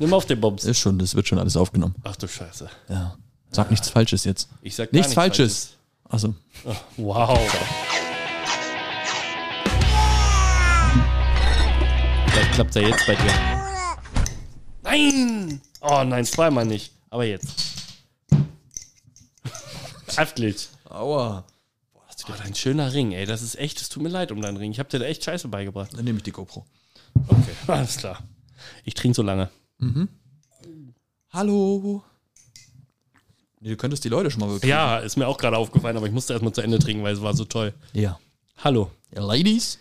Nimm auf den Bums. Ist schon, das wird schon alles aufgenommen. Ach du Scheiße. Ja. Sag nichts Falsches jetzt. Ich sag gar Nichts Falsches. Also, Falsches. Wow. Vielleicht klappt ja jetzt bei dir. Nein! Oh nein, zweimal nicht. Aber jetzt. Heftig. aua. Oh, dein schöner Ring, ey. Das ist echt, es tut mir leid um deinen Ring. Ich hab dir da echt Scheiße beigebracht. Dann nehme ich die GoPro. Okay, alles klar. Ich trinke so lange. Hallo. Nee, du könntest die Leute schon mal wirklich. Ja, ist mir auch gerade aufgefallen, aber ich musste erstmal zu Ende trinken, weil es war so toll. Ja. Hallo. ja Ladies.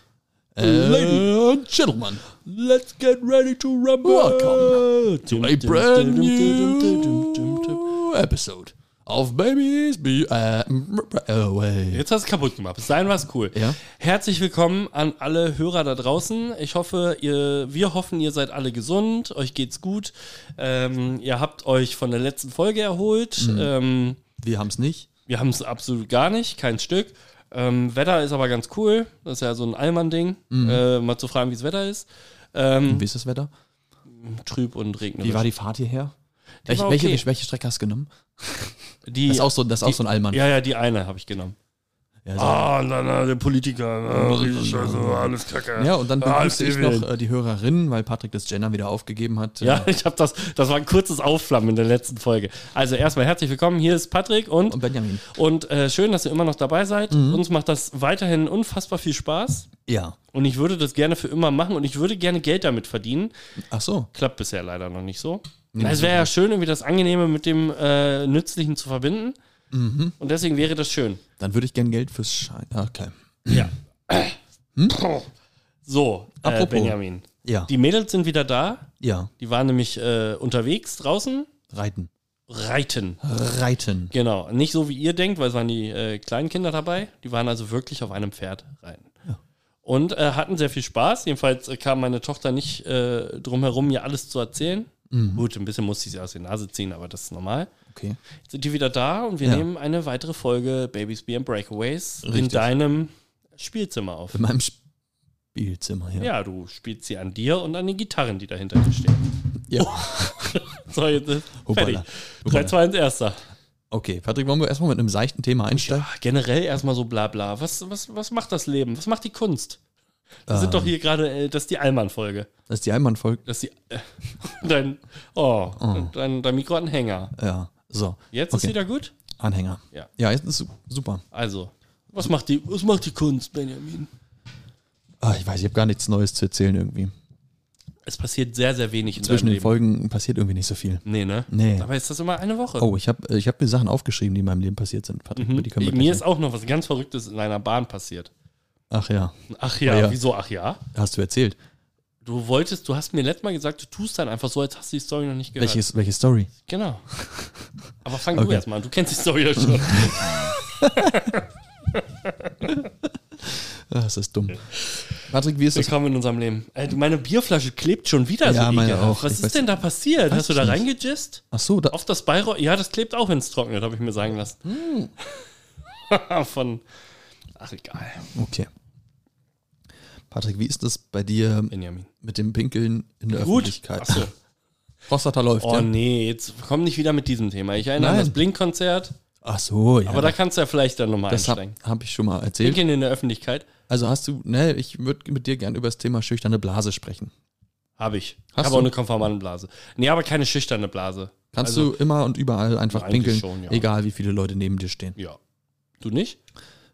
Lady. And Gentlemen. Let's get ready to rumble. Welcome to A brand new episode of Babies Be uh, Away. Jetzt hast du es kaputt gemacht. Bis dahin war es cool. Ja. Herzlich willkommen an alle Hörer da draußen. Ich hoffe, ihr, wir hoffen, ihr seid alle gesund, euch geht's gut. Ähm, ihr habt euch von der letzten Folge erholt. Ähm, Wir haben es nicht. wir haben es absolut gar nicht, kein Stück. Ähm, Wetter ist aber ganz cool. Das ist ja so ein Allmann-Ding, äh, mal zu fragen, wie das Wetter ist. Ähm, Wie ist das Wetter? trüb und regnerisch. Wie war die Fahrt hierher? Welche, war welche, okay. welche Strecke hast du genommen? die, Das ist auch so, das ist auch die- so ein Allmann. Ja, ja, die eine habe ich genommen. Ja, so. Ah, na, na, der Politiker, ah, riesig Scheiße, alles kacke. Ja, und dann Ah, begrüßte ich noch äh, die Hörerin, weil Patrick das Gender wieder aufgegeben hat. Ja, Äh, ich habe das, das war ein kurzes Aufflammen in der letzten Folge. Also erstmal herzlich willkommen, hier ist Patrick und, Und Benjamin. und äh, schön, dass ihr immer noch dabei seid. Uns macht das weiterhin unfassbar viel Spaß Ja. und ich würde das gerne für immer machen und ich würde gerne Geld damit verdienen. Ach so. Klappt bisher leider noch nicht so. Es wäre ja schön, irgendwie das Angenehme mit dem äh, Nützlichen zu verbinden. Mhm. Und deswegen wäre das schön. Dann würde ich gern Geld fürs Schein. Ah, Okay. Ja. So, äh. Benjamin. Ja. Die Mädels sind wieder da. ja. Die waren nämlich äh, unterwegs draußen. Reiten. Reiten. Reiten. Genau. Nicht so wie ihr denkt, weil es waren die äh, kleinen Kinder dabei. Die waren also wirklich auf einem Pferd reiten. Und äh, hatten sehr viel Spaß. Jedenfalls äh, kam meine Tochter nicht äh, drum herum, mir alles zu erzählen. Mhm. Gut, ein bisschen musste ich sie aus der Nase ziehen, aber das ist normal. Okay. Jetzt sind die wieder da und wir Ja. nehmen eine weitere Folge Babies Beer and Breakaways in Richtig. deinem Spielzimmer auf. In meinem Spielzimmer, ja. Ja, du spielst sie an dir und an den Gitarren, die dahinter stehen. Ja. So, jetzt ist Hoppala. fertig. 3, Hoppala. 2, 1, erster. Okay, Patrick, wollen wir erstmal mit einem seichten Thema einsteigen? Ah, generell erstmal so bla bla. Was, was, was macht das Leben? Was macht die Kunst? Wir sind Ähm. doch hier gerade, äh, das ist die Allmann-Folge. Das ist die Einmannfolge. Das ist die. Äh, dein. Oh, Dein, dein Mikro hat einen Hänger. Ja, so. Jetzt Okay. ist wieder gut? Anhänger. Ja. Ja, jetzt ist su- super. Also, was macht die, was macht die Kunst, Benjamin? Ah, ich weiß, ich habe gar nichts Neues zu erzählen irgendwie. Es passiert sehr, sehr wenig in Zwischen den Leben. Folgen passiert irgendwie nicht so viel. Nee, ne? Nee. Aber ist das immer eine Woche? Oh, ich habe ich hab mir Sachen aufgeschrieben, die in meinem Leben passiert sind. Patrick, Mhm. die können wir Mir ist auch noch was ganz Verrücktes in einer Bahn passiert. Ach ja, Ach ja, Ah ja. wieso ach ja? hast du erzählt. Du wolltest, du hast mir letztes Mal gesagt, du tust dann einfach so, als hast du die Story noch nicht gehört. Welches, welche Story? Genau. Aber fang du Okay. erst mal an, du kennst die Story ja schon. Ah, das ist dumm. Patrick, wie ist das? Willkommen in unserem Leben. Ey, du, meine Bierflasche klebt schon wieder Ja, so meine auch. Was Ich ist denn da passiert? Hast du da reingejist? Ach so, da, Auf das Bayreuth? Ja, das klebt auch, wenn es trocknet, habe ich mir sagen lassen. Hm. Von. Ach, egal. okay. Patrick, wie ist das bei dir Benjamin. mit dem Pinkeln in der Gut. Öffentlichkeit? Achso. Prostata läuft, Oh ja? nee, jetzt komm nicht wieder mit diesem Thema. Ich erinnere an Nein. das Blink-Konzert, Ach so, ja. aber da kannst du ja vielleicht dann nochmal das habe einsteigen. hab ich schon mal erzählt. Pinkeln in der Öffentlichkeit Also hast du, ne, ich würde mit dir gern über das Thema schüchterne Blase sprechen. habe ich. Ich Hast habe du? auch eine Konformantenblase. Nee, aber keine schüchterne Blase. Kannst Also- du immer und überall einfach pinkeln, schon, ja. egal wie viele Leute neben dir stehen. Ja. Du nicht?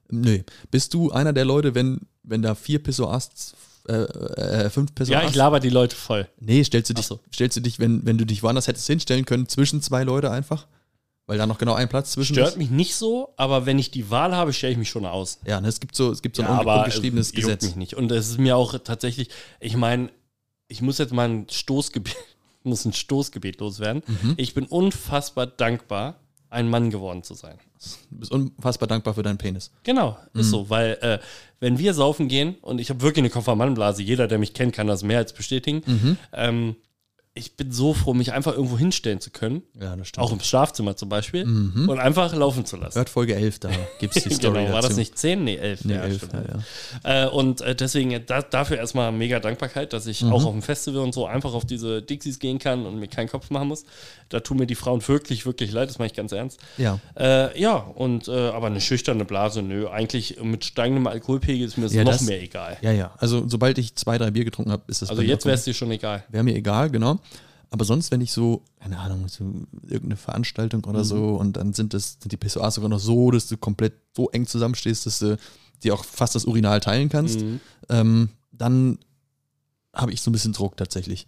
Nö. Bist du einer der Leute, wenn, wenn da vier Pissoasts, äh, äh, fünf Ja, Pissoasts? ich laber die Leute voll. Nee, stellst du dich, so. stellst du dich, wenn, wenn du dich woanders hättest hinstellen können, zwischen zwei Leute einfach? Weil da noch genau ein Platz zwischen Stört ist? mich nicht so, aber wenn ich die Wahl habe, stelle ich mich schon aus. Ja, ne, es gibt so, es gibt so ein ja, aber ungeschriebenes äh, juckt Gesetz. mich nicht. Und es ist mir auch tatsächlich, ich meine, ich muss jetzt mal ein Stoßgebet, muss ein Stoßgebet loswerden. Mhm. Ich bin unfassbar dankbar, ein Mann geworden zu sein. Du bist unfassbar dankbar für deinen Penis. Genau, Mhm. ist so, weil äh, wenn wir saufen gehen und ich habe wirklich eine Konformantenblase, jeder, der mich kennt, kann das mehr als bestätigen. Mhm. Ähm, ich bin so froh, mich einfach irgendwo hinstellen zu können. Ja, das stimmt. Auch im Schlafzimmer zum Beispiel. Und einfach laufen zu lassen. Hört Folge 11, da gibt es die Story genau, war dazu. das nicht 10? Nee, 11. Nee, ja, 11, stimmt. ja. Äh, und äh, deswegen äh, da, dafür erstmal mega Dankbarkeit, dass ich auch auf dem Festival und so einfach auf diese Dixies gehen kann und mir keinen Kopf machen muss. Da tun mir die Frauen wirklich, wirklich leid, das meine ich ganz ernst. Ja. Äh, ja, und aber eine schüchterne Blase, nö. Eigentlich mit steigendem Alkoholpegel ist mir Ja, noch das- mehr egal. Ja, ja. Also sobald ich zwei, drei Bier getrunken habe, ist das Also jetzt wäre es dir schon egal. Wäre mir egal, genau. Aber sonst, wenn ich so, keine Ahnung, so irgendeine Veranstaltung oder so und dann sind das, sind die Pissoirs sogar noch so, dass du komplett so eng zusammenstehst, dass du dir auch fast das Urinal teilen kannst, Mhm. ähm, dann habe ich so ein bisschen Druck tatsächlich.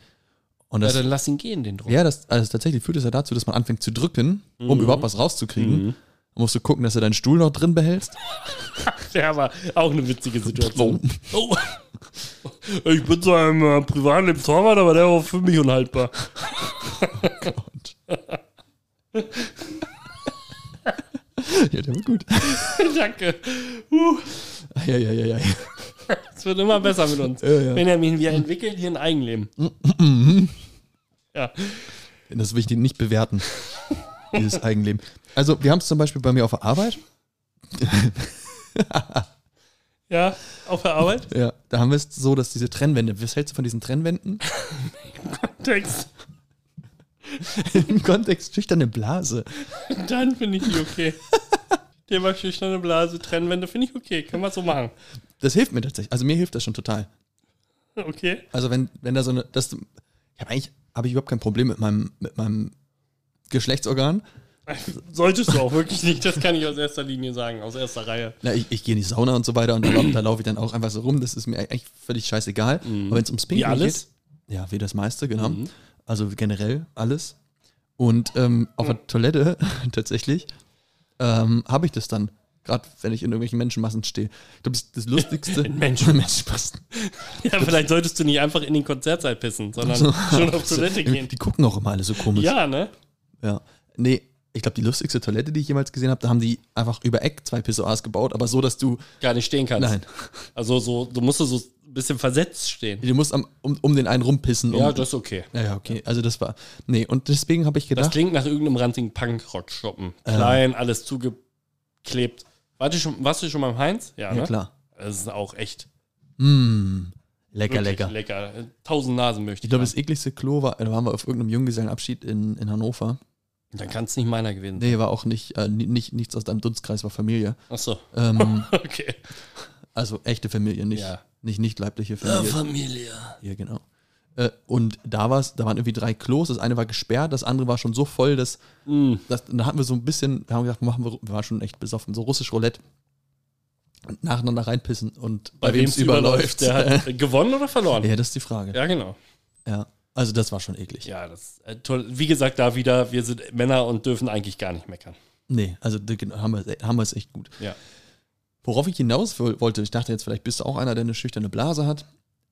Und Ja, das, dann lass ihn gehen, den Druck. ja, das, also tatsächlich führt es ja dazu, dass man anfängt zu drücken, um Mhm. überhaupt was rauszukriegen. Mhm. Dann musst du gucken, dass du deinen Stuhl noch drin behältst. Ja, aber auch eine witzige Situation. Oh. Ich bin zwar im äh, Privatleben Torwart, aber der war für mich unhaltbar. ja, der war gut. Danke. Uh, Ja, ja, ja, ja. es wird immer besser mit uns. Ja, ja. Benjamin, wir entwickeln hier ein Eigenleben. ja. Das will ich nicht bewerten, dieses Eigenleben. Also, wir haben es zum Beispiel bei mir auf der Arbeit. Ja, auf der Arbeit. Ja, da haben wir es so, dass diese Trennwände, was hältst du von diesen Trennwänden? Text. Im Kontext schüchterne Blase. Dann finde ich die okay. Thema schüchterne Blase, Trennwände finde ich okay. Können wir so machen. Das hilft mir tatsächlich. Also mir hilft das schon total. Okay. Also wenn, wenn da so eine, das, ich habe eigentlich, habe ich überhaupt kein Problem mit meinem, mit meinem Geschlechtsorgan. Solltest du auch wirklich nicht, das kann ich aus erster Linie sagen, aus erster Reihe. Na, ich, ich gehe in die Sauna und so weiter und da, da laufe ich dann auch einfach so rum. Das ist mir eigentlich völlig scheißegal. Aber wenn es ums Wie Pinkeln alles? geht, ja, wie das meiste, genau. Mhm. Also generell alles. Und ähm, auf der Toilette tatsächlich ähm, habe ich das dann. Gerade wenn ich in irgendwelchen Menschenmassen stehe. Ich glaube, das, das Lustigste. In Menschen- Menschenmassen. Ja, vielleicht solltest du nicht einfach in den Konzertsaal pissen, sondern So. schon auf Toilette gehen. Die gucken auch immer alle so komisch. Ja, ne? Ja. Nee, ich glaube, die lustigste Toilette, die ich jemals gesehen habe, da haben die einfach über Eck zwei Pissoirs gebaut, aber so, dass du. Gar nicht stehen kannst. Nein. Also so, du musst so ein bisschen versetzt stehen. Du musst am, um, um den einen rumpissen. Um, Ja, das ist okay. ja, ja, okay. Also das war. Nee, und deswegen habe ich Das gedacht. klingt nach irgendeinem ranzigen Punkrock-Shoppen. Klein, alles zugeklebt. Wart ihr schon, warst du schon beim Heinz? Ja, ja, ne? klar. Das ist auch echt Mm, lecker, lecker. lecker. Tausend Nasen möchte Ich ich. glaube, das ekligste Klo war, da waren wir auf irgendeinem Junggesellenabschied in, in Hannover. Dann kann es nicht meiner gewesen sein. Nee, war auch nicht, äh, ni- nicht nichts aus deinem Dunstkreis, war Familie. Achso, Ähm, okay. also echte Familie, nicht, Ja. nicht, nicht leibliche Familie. Familie. Ja, genau. Äh, und da war's, da waren irgendwie drei Klos. Das eine war gesperrt, das andere war schon so voll, dass, Mm. dass da hatten wir so ein bisschen, wir haben gedacht, machen wir, wir waren schon echt besoffen, so russisch Roulette. Und nacheinander reinpissen und Bei wem es überläuft, der hat gewonnen oder verloren? ja, das ist die Frage. Ja. Ja, genau. Also das war schon eklig. Ja, das äh, toll. Wie gesagt, da wieder, wir sind Männer und dürfen eigentlich gar nicht meckern. Nee, also haben wir, haben wir es echt gut. Ja. Worauf ich hinaus woll- wollte, ich dachte jetzt, vielleicht bist du auch einer, der eine schüchterne Blase hat.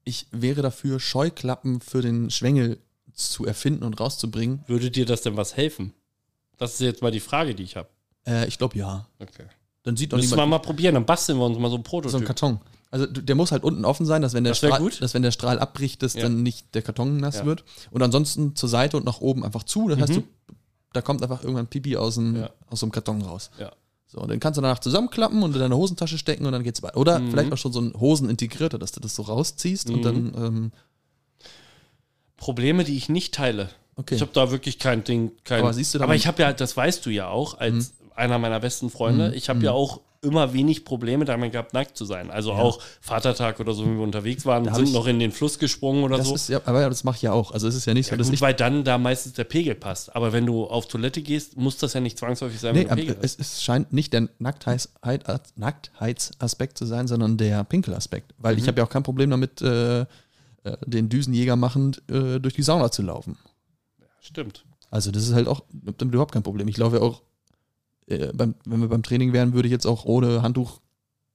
Ich wäre dafür, Scheuklappen für den Schwengel zu erfinden und rauszubringen. Würde dir das denn was helfen? Das ist jetzt mal die Frage, die ich habe. Äh, ich glaube ja. Okay. Dann sieht doch Müssen wir mal probieren, dann basteln wir uns mal so ein so einen Prototyp. Karton. Also der muss halt unten offen sein, dass wenn der, Das Strahl, gut. dass wenn der Strahl abbricht, dass Ja. dann nicht der Karton nass Ja. wird. Und ansonsten zur Seite und nach oben einfach zu. Das heißt, Mhm. du, da kommt einfach irgendwann Pipi aus dem, Ja. aus so einem Karton raus. Ja. So, und den kannst du danach zusammenklappen und in deine Hosentasche stecken und dann geht's weiter. Oder Mhm. vielleicht auch schon so ein Hosenintegrierter, dass du das so rausziehst und Mhm. dann, ähm, Probleme, die ich nicht teile. okay. Ich habe da wirklich kein Ding. Kein, Aber siehst du da aber ich habe ja, das weißt du ja auch, als einer meiner besten Freunde, Mhm. ich habe ja auch immer wenig Probleme damit gehabt, nackt zu sein. Also Ja. auch Vatertag oder so, wenn wir unterwegs waren, sind ich- noch in den Fluss gesprungen oder so. ist ja, aber ja, das mache ich ja auch. Also es ist ja nicht so, Ja, dass gut, weil dann da meistens der Pegel passt. Aber wenn du auf Toilette gehst, muss das ja nicht zwangsläufig sein, Nee, Pegel es, es scheint nicht der Nacktheits, Heit- Nacktheitsaspekt zu sein, sondern der Pinkelaspekt. Weil Mhm. ich habe ja auch kein Problem damit, äh, äh, den Düsenjäger machend äh, durch die Sauna zu laufen. Stimmt. Also das ist halt auch überhaupt kein Problem. Ich laufe ja auch, äh, beim, wenn wir beim Training wären, würde ich jetzt auch ohne Handtuch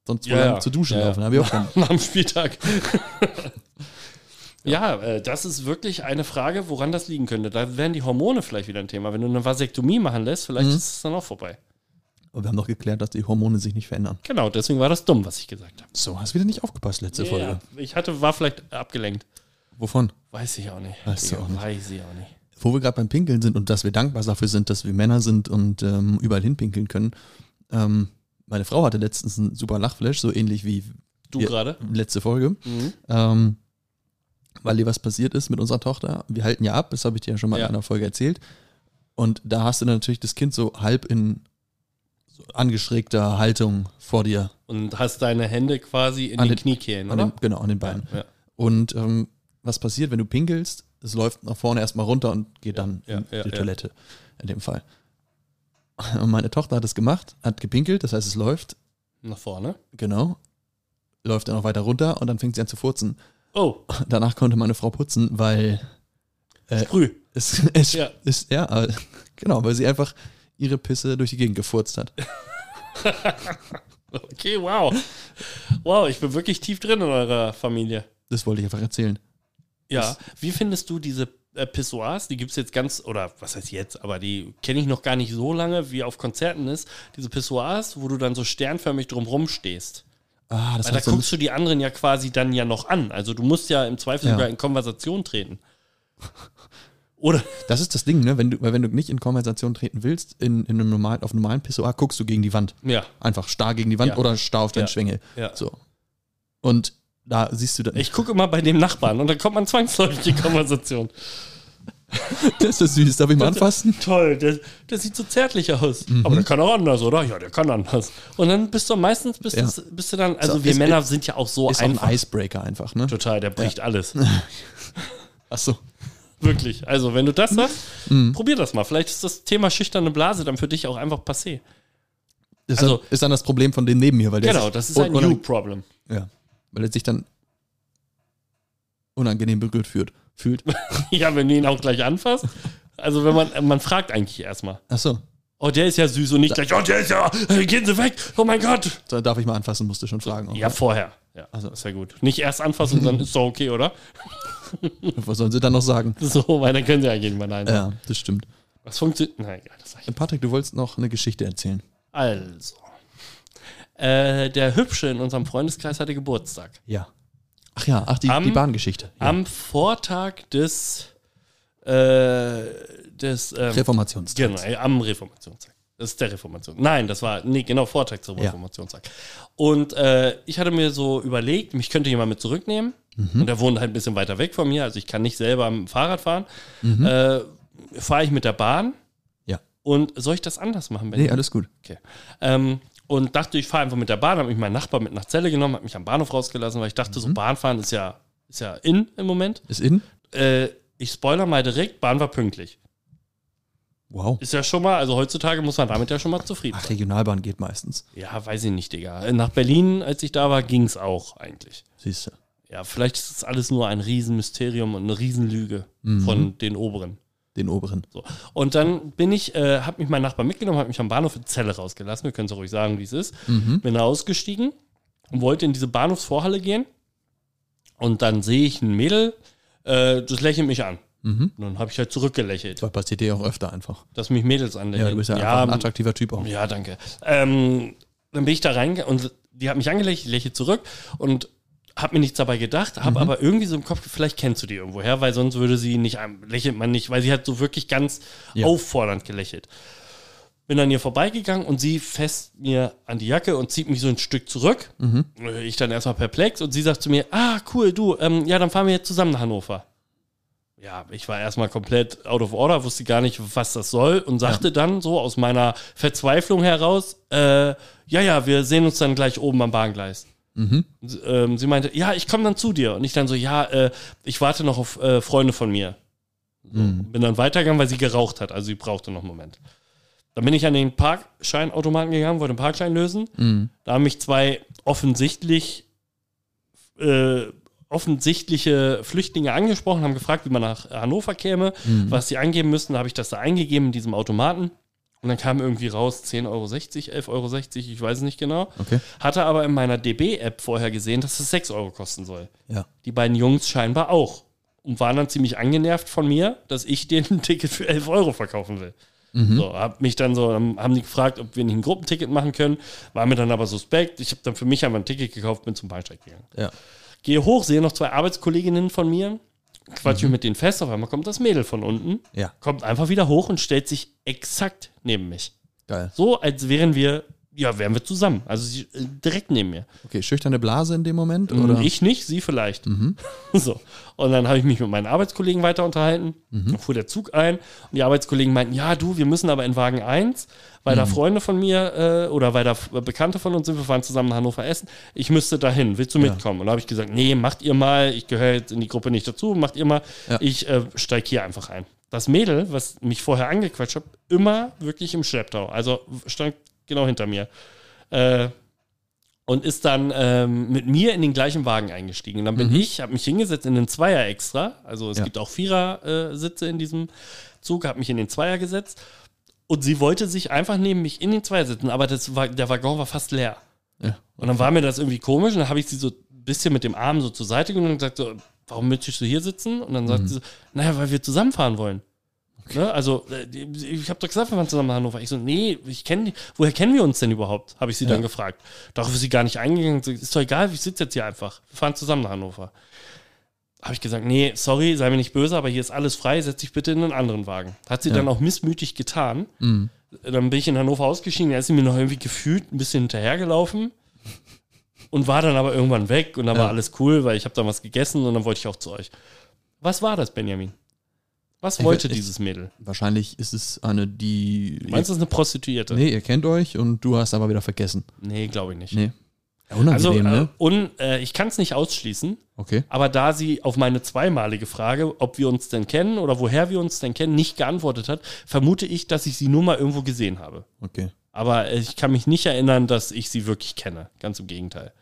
sonst Ja, lang ja. zur Dusche Ja, laufen. Da habe ich auch dem Spieltag. ja, äh, das ist wirklich eine Frage, woran das liegen könnte. Da wären die Hormone vielleicht wieder ein Thema. Wenn du eine Vasektomie machen lässt, vielleicht Mhm. ist es dann auch vorbei. Aber wir haben doch geklärt, dass die Hormone sich nicht verändern. Genau, deswegen war das dumm, was ich gesagt habe. So, hast wieder nicht aufgepasst letzte Folge. Ich hatte, war vielleicht abgelenkt. Wovon? Weiß ich auch nicht. Weißt du Digga, auch nicht. Weiß ich auch nicht. Wo wir gerade beim Pinkeln sind und dass wir dankbar dafür sind, dass wir Männer sind und ähm, überall hinpinkeln können. Ähm, meine Frau hatte letztens einen super Lachflash, so ähnlich wie Du Ja. gerade? letzte Folge, Mhm. ähm, weil dir was passiert ist mit unserer Tochter. Wir halten ja ab, das habe ich dir ja schon mal Ja. in einer Folge erzählt. Und da hast du dann natürlich das Kind so halb in so angeschrägter Haltung vor dir. Und hast deine Hände quasi in An den, den- Kniekehlen, An oder? den, genau, an den Beinen. Ja. Und ähm, was passiert, wenn du pinkelst? Es läuft nach vorne erstmal runter und geht dann ja, in ja, die ja. Toilette. In dem Fall. Und meine Tochter hat es gemacht, hat gepinkelt, das heißt, es läuft, Nach vorne. genau, läuft dann auch weiter runter und dann fängt sie an zu furzen. Oh, Danach konnte meine Frau putzen, weil Äh, früh. es, es Ja. ist, ja, äh, genau, weil sie einfach ihre Pisse durch die Gegend gefurzt hat. Okay, wow. Wow, ich bin wirklich tief drin in eurer Familie. Das wollte ich einfach erzählen. Ja. Wie findest du diese äh, Pissoirs? Die gibt es jetzt ganz, oder was heißt jetzt, aber die kenne ich noch gar nicht so lange, wie auf Konzerten ist. Diese Pissoirs, wo du dann so sternförmig drumrum stehst. Ah, das Weil da so guckst du die anderen ja quasi dann ja noch an. Also du musst ja im Zweifel Ja. sogar in Konversation treten. Oder? Das ist das Ding, ne? Wenn du, weil wenn du nicht in Konversation treten willst, in, in einem normalen, auf einem normalen Pissoir, guckst du gegen die Wand. Ja. Einfach starr gegen die Wand Ja. oder starr auf deinen Ja. Schwengel. Ja. So. Und da siehst du dann. Ich gucke immer bei dem Nachbarn und dann kommt man zwangsläufig in Konversation. Das ist süß. Darf ich mal anfassen? Toll, der, der sieht so zärtlich aus. Mhm. Aber der kann auch anders, oder? Ja, der kann anders. Und dann bist du meistens, bist, Ja. du, bist du dann, also So, wir ist- Männer sind ja auch so Ist auch ein einfach. Icebreaker einfach, ne? Total, der bricht alles. Achso. Wirklich. Also, wenn du das hast, Mhm. probier das mal. Vielleicht ist das Thema schüchterne Blase dann für dich auch einfach passé. Ist, Also- dann, ist dann das Problem von dem neben mir, weil der Genau, das ist ein You-Problem. Ja. Weil er sich dann unangenehm berührt fühlt. fühlt. Ja, wenn du ihn auch gleich anfasst. Also, wenn man, man fragt eigentlich erstmal. Achso. Oh, der ist ja süß und nicht gleich, oh, der ist ja, äh, gehen Sie weg, oh mein Gott. Da darf ich mal anfassen, musste schon fragen. auch, Ja, ne? vorher. Ja, Also- ist ja gut. Nicht erst anfassen, dann ist doch okay, oder? Was sollen sie dann noch sagen? So, weil dann können sie eigentlich mal nein. Ja, das stimmt. Was funktioniert? Na egal, das sag ich. Patrick, du wolltest noch eine Geschichte erzählen. Also. Äh, der Hübsche in unserem Freundeskreis hatte Geburtstag. Ja. Ach ja, ach, die, Am- die Bahngeschichte. Ja. Am Vortag des, äh, des ähm, Reformationstag. Genau, am Reformationstag. Das ist der Reformation. Nein, das war, nee, genau, Vortag zum Ja. Reformationstag. Und äh, ich hatte mir so überlegt, mich könnte jemand mit zurücknehmen. Mhm. Und der wohnt halt ein bisschen weiter weg von mir, also ich kann nicht selber am Fahrrad fahren. Mhm. Äh, Fahre ich mit der Bahn. Ja. Und soll ich das anders machen? Wenn Nee, alles gut. Okay. Ähm, und dachte, ich fahre einfach mit der Bahn, habe mich mein Nachbar mit nach Zelle genommen, hat mich am Bahnhof rausgelassen, weil ich dachte, Mhm. so Bahnfahren ist ja, ist ja in im Moment. Ist in? Äh, ich spoiler mal direkt, Bahn war pünktlich. Wow. Ist ja schon mal, also heutzutage muss man damit ja schon mal zufrieden Ach, sein. Regionalbahn geht meistens. Ja, weiß ich nicht, Digga. Nach Berlin, als ich da war, ging es auch eigentlich. Siehst du. Ja, vielleicht ist das alles nur ein Riesenmysterium und eine Riesenlüge Mhm. von den Oberen. Den oberen. So. Und dann bin ich, äh, hab mich mein Nachbar mitgenommen, hat mich am Bahnhof in Zelle rausgelassen. Wir können es ruhig sagen, wie es ist. Mhm. Bin ausgestiegen und wollte in diese Bahnhofsvorhalle gehen. Und dann sehe ich ein Mädel, äh, das lächelt mich an. Mhm. Und dann habe ich halt zurückgelächelt, Das passiert dir auch öfter einfach. dass mich Mädels anlächeln. Ja, du bist ja, einfach ein attraktiver Typ auch. Ja, danke. Ähm, dann bin ich da rein und die hat mich angelächelt, ich lächle zurück und habe mir nichts dabei gedacht, Mhm. habe aber irgendwie so im Kopf, vielleicht kennst du die irgendwoher, weil sonst würde sie nicht, lächelt man nicht, weil sie hat so wirklich ganz Ja. auffordernd gelächelt. Bin an ihr vorbeigegangen und sie fest mir an die Jacke und zieht mich so ein Stück zurück. Mhm. Ich dann erstmal perplex und sie sagt zu mir, ah, cool, du, ähm, ja, dann fahren wir jetzt zusammen nach Hannover. Ja, ich war erstmal komplett out of order, wusste gar nicht, was das soll und sagte dann so aus meiner Verzweiflung heraus, äh, ja, ja, wir sehen uns dann gleich oben am Bahngleis. Mhm. Ähm, sie meinte, ja, ich komme dann zu dir. Und ich dann so, ja, äh, ich warte noch auf äh, Freunde von mir. So, Mhm. Bin dann weitergegangen, weil sie geraucht hat, also sie brauchte noch einen Moment. Dann bin ich an den Parkscheinautomaten gegangen, wollte einen Parkschein lösen. Mhm. Da haben mich zwei offensichtlich äh, offensichtliche Flüchtlinge angesprochen, haben gefragt, wie man nach Hannover käme, Mhm. was sie angeben müssten. Da habe ich das da eingegeben in diesem Automaten. Und dann kam irgendwie raus 10,60 Euro, 11,60 Euro, ich weiß es nicht genau. Okay. Hatte aber in meiner DB-App vorher gesehen, dass es 6 Euro kosten soll. Ja. Die beiden Jungs scheinbar auch. Und waren dann ziemlich angenervt von mir, dass ich denen ein Ticket für 11 Euro verkaufen will. Mhm. So, hab mich dann so, haben die gefragt, ob wir nicht ein Gruppenticket machen können. War mir dann aber suspekt. Ich habe dann für mich einfach ein Ticket gekauft, bin zum Bahnsteig gegangen. Ja. Gehe hoch, sehe noch zwei Arbeitskolleginnen von mir quatsche mit denen fest, auf einmal kommt das Mädel von unten, Ja, kommt einfach wieder hoch und stellt sich exakt neben mich. geil. So, als wären wir, ja, wären wir zusammen. Also sie, äh, direkt neben mir. Okay, schüchterne Blase in dem Moment? Oder? Oder? Mhm. Ich nicht, sie vielleicht. So. Und dann habe ich mich mit meinen Arbeitskollegen weiter unterhalten. Mhm. Dann fuhr der Zug ein und die Arbeitskollegen meinten, ja, du, wir müssen aber in Wagen 1, weil Mhm. da Freunde von mir äh, oder weil da F- Bekannte von uns sind, wir fahren zusammen nach Hannover essen. Ich müsste dahin. Willst du mitkommen? Und da habe ich gesagt, nee, macht ihr mal. Ich gehöre jetzt in die Gruppe nicht dazu. Macht ihr mal. Ja. Ich äh, steige hier einfach ein. Das Mädel, was mich vorher angequatscht hat, immer wirklich im Schlepptau. Also stand genau hinter mir. Äh, und ist dann ähm, mit mir in den gleichen Wagen eingestiegen. Und dann bin ich, habe mich hingesetzt in den Zweier extra. Also es Ja. gibt auch Vierer-Sitze in diesem Zug, habe mich in den Zweier gesetzt. Und sie wollte sich einfach neben mich in den Zweier sitzen, aber das war, der Waggon war fast leer. Ja. Und dann war mir das irgendwie komisch und dann habe ich sie so ein bisschen mit dem Arm so zur Seite genommen und gesagt so, warum möchtest du hier sitzen? Und dann sagt sie so, naja, weil wir zusammenfahren wollen. Ne? Also, äh, ich habe doch gesagt, wir fahren zusammen nach Hannover. Ich so, nee, ich kenne die. Woher kennen wir uns denn überhaupt? Habe ich sie Ja. dann gefragt. Darauf ist sie gar nicht eingegangen. Ist doch egal, ich sitze jetzt hier einfach. Wir fahren zusammen nach Hannover. Habe ich gesagt, nee, sorry, sei mir nicht böse, aber hier ist alles frei, setz dich bitte in einen anderen Wagen. Hat sie Ja. dann auch missmütig getan. Mhm. Dann bin ich in Hannover ausgeschieden, da ist sie mir noch irgendwie gefühlt ein bisschen hinterhergelaufen und war dann aber irgendwann weg und dann Ja. war alles cool, weil ich habe dann was gegessen und dann wollte ich auch zu euch. Was war das, Benjamin? Was wollte ich- dieses Mädel? Wahrscheinlich ist es eine, die. Meinst du, es ist eine Prostituierte? Nee, ihr kennt euch und du hast aber wieder vergessen. Nee, glaube ich nicht. Nee. Ja, Also, unangenehm, äh, ne? und äh, ich kann es nicht ausschließen, Okay. aber da sie auf meine zweimalige Frage, ob wir uns denn kennen oder woher wir uns denn kennen, nicht geantwortet hat, vermute ich, dass ich sie nur mal irgendwo gesehen habe. Okay. Aber äh, ich kann mich nicht erinnern, dass ich sie wirklich kenne. Ganz im Gegenteil.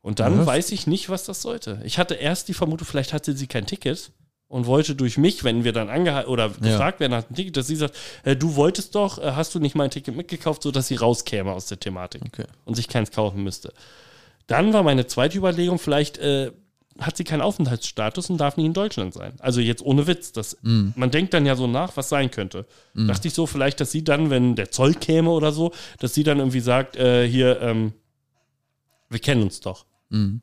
Und dann Ja. weiß ich nicht, was das sollte. Ich hatte erst die Vermutung, vielleicht hatte sie kein Ticket und wollte durch mich, wenn wir dann angehalten oder gefragt werden nach dem Ticket, dass sie sagt, äh, du wolltest doch, äh, hast du nicht mein Ticket mitgekauft, sodass sie rauskäme aus der Thematik Okay. und sich keins kaufen müsste. Dann war meine zweite Überlegung, vielleicht äh, hat sie keinen Aufenthaltsstatus und darf nicht in Deutschland sein. Also jetzt ohne Witz. Das, Man denkt dann ja so nach, was sein könnte. Dachte ich so, vielleicht, dass sie dann, wenn der Zoll käme oder so, dass sie dann irgendwie sagt, äh, hier, ähm, wir kennen uns doch. Mhm.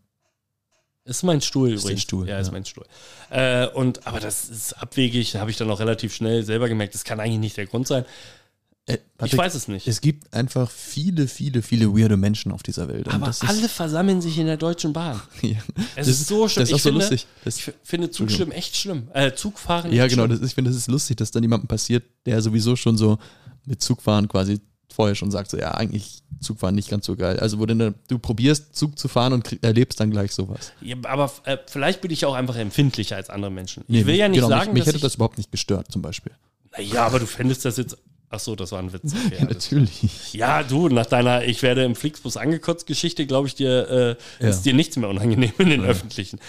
Ist mein Stuhl Ist übrigens. Stuhl, ja, ist ja. mein Stuhl. Äh, und, aber das ist abwegig, habe ich dann auch relativ schnell selber gemerkt, das kann eigentlich nicht der Grund sein. Äh, Ich Patrick, weiß es nicht. Es gibt einfach viele, viele, viele weirde Menschen auf dieser Welt. Aber alle versammeln sich in der Deutschen Bahn. Ist, ja. Es Das ist so schlimm. Das ist auch Ich so finde- lustig. Das, Ich finde Zugschlimm echt schlimm. Äh, Zugfahren ja, echt genau. Das, ich finde, das ist lustig, dass dann jemandem passiert, der sowieso schon so mit Zugfahren quasi vorher schon sagt, so, ja, eigentlich Zugfahren nicht ganz so geil. Also, wo denn du probierst, Zug zu fahren und krieg, erlebst dann gleich sowas. Ja, aber äh, vielleicht bin ich auch einfach empfindlicher als andere Menschen. Ich Nee, will ja nicht genau, sagen, mich, mich hätte das überhaupt nicht gestört, zum Beispiel. Ja, aber du fändest das jetzt. Ach so, das war ein Witz. Okay, alles Natürlich. Ja, du, nach deiner Ich werde im Flixbus angekotzt Geschichte, glaube ich dir, äh, Ja. ist dir nichts mehr unangenehm in den öffentlichen.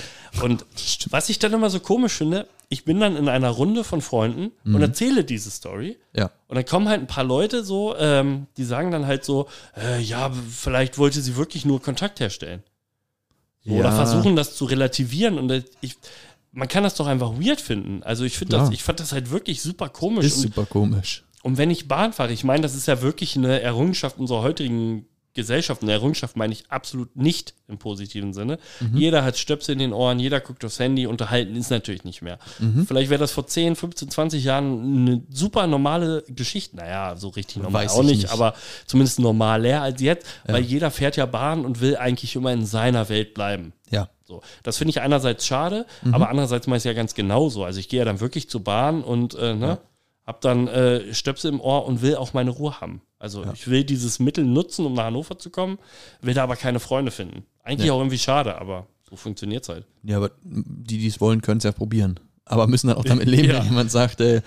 Und was ich dann immer so komisch finde, ich bin dann in einer Runde von Freunden Mhm. und erzähle diese Story. Ja. Und dann kommen halt ein paar Leute so, ähm, die sagen dann halt so, äh, ja, vielleicht wollte sie wirklich nur Kontakt herstellen. So, Oder Ja. versuchen das zu relativieren. Und ich, man kann das doch einfach weird finden. Also ich finde das, ich fand das halt wirklich super komisch. Ist und super komisch. und wenn ich Bahn fahre, ich meine, das ist ja wirklich eine Errungenschaft unserer heutigen Gesellschaft. Eine Errungenschaft meine ich absolut nicht im positiven Sinne. Jeder hat Stöpsel in den Ohren, jeder guckt aufs Handy, unterhalten ist natürlich nicht mehr. Vielleicht wäre das vor 10, 15, 20 Jahren eine super normale Geschichte. Naja, so richtig normal Weiß auch ich nicht, nicht. aber zumindest normaler als jetzt, weil jeder fährt ja Bahn und will eigentlich immer in seiner Welt bleiben. Ja. So, das finde ich einerseits schade, Mhm. aber andererseits mache ich es ja ganz genauso. Also ich gehe ja dann wirklich zur Bahn und äh, ne, hab dann äh, Stöpsel im Ohr und will auch meine Ruhe haben. Also ich will dieses Mittel nutzen, um nach Hannover zu kommen, will da aber keine Freunde finden. Eigentlich Ja. auch irgendwie schade, aber so funktioniert es halt. Ja, aber die, die es wollen, können es ja probieren. Aber müssen dann auch damit leben, Ja. wenn jemand sagt, äh,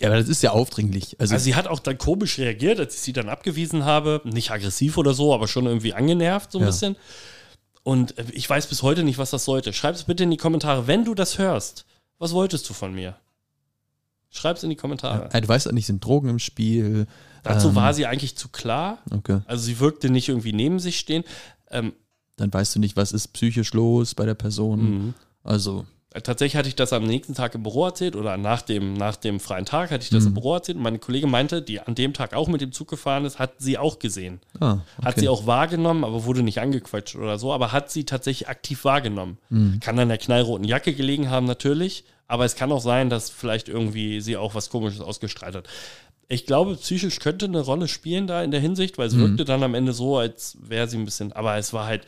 ja, aber das ist ja aufdringlich. Also, Also sie hat auch dann komisch reagiert, als ich sie dann abgewiesen habe. Nicht aggressiv oder so, aber schon irgendwie angenervt so ein Ja. bisschen. Und äh, ich weiß bis heute nicht, was das sollte. Schreib es bitte in die Kommentare, wenn du das hörst. Was wolltest du von mir? Schreib es in die Kommentare. ja, du weißt ja nicht, sind Drogen im Spiel. Dazu ähm, war sie eigentlich zu klar. Okay. Also sie wirkte nicht irgendwie neben sich stehen. Ähm, Dann weißt du nicht, was ist psychisch los bei der Person. Mhm. Also, Tatsächlich hatte ich das am nächsten Tag im Büro erzählt oder nach dem, nach dem freien Tag hatte ich das im Büro erzählt und meine Kollegin meinte, die an dem Tag auch mit dem Zug gefahren ist, hat sie auch gesehen. Ah, Hat okay. sie auch wahrgenommen, aber wurde nicht angequatscht oder so, aber hat sie tatsächlich aktiv wahrgenommen. Kann an der knallroten Jacke gelegen haben, natürlich, aber es kann auch sein, dass vielleicht irgendwie sie auch was Komisches ausgestrahlt hat. Ich glaube, psychisch könnte eine Rolle spielen da in der Hinsicht, weil es wirkte dann am Ende so, als wäre sie ein bisschen, aber es war halt,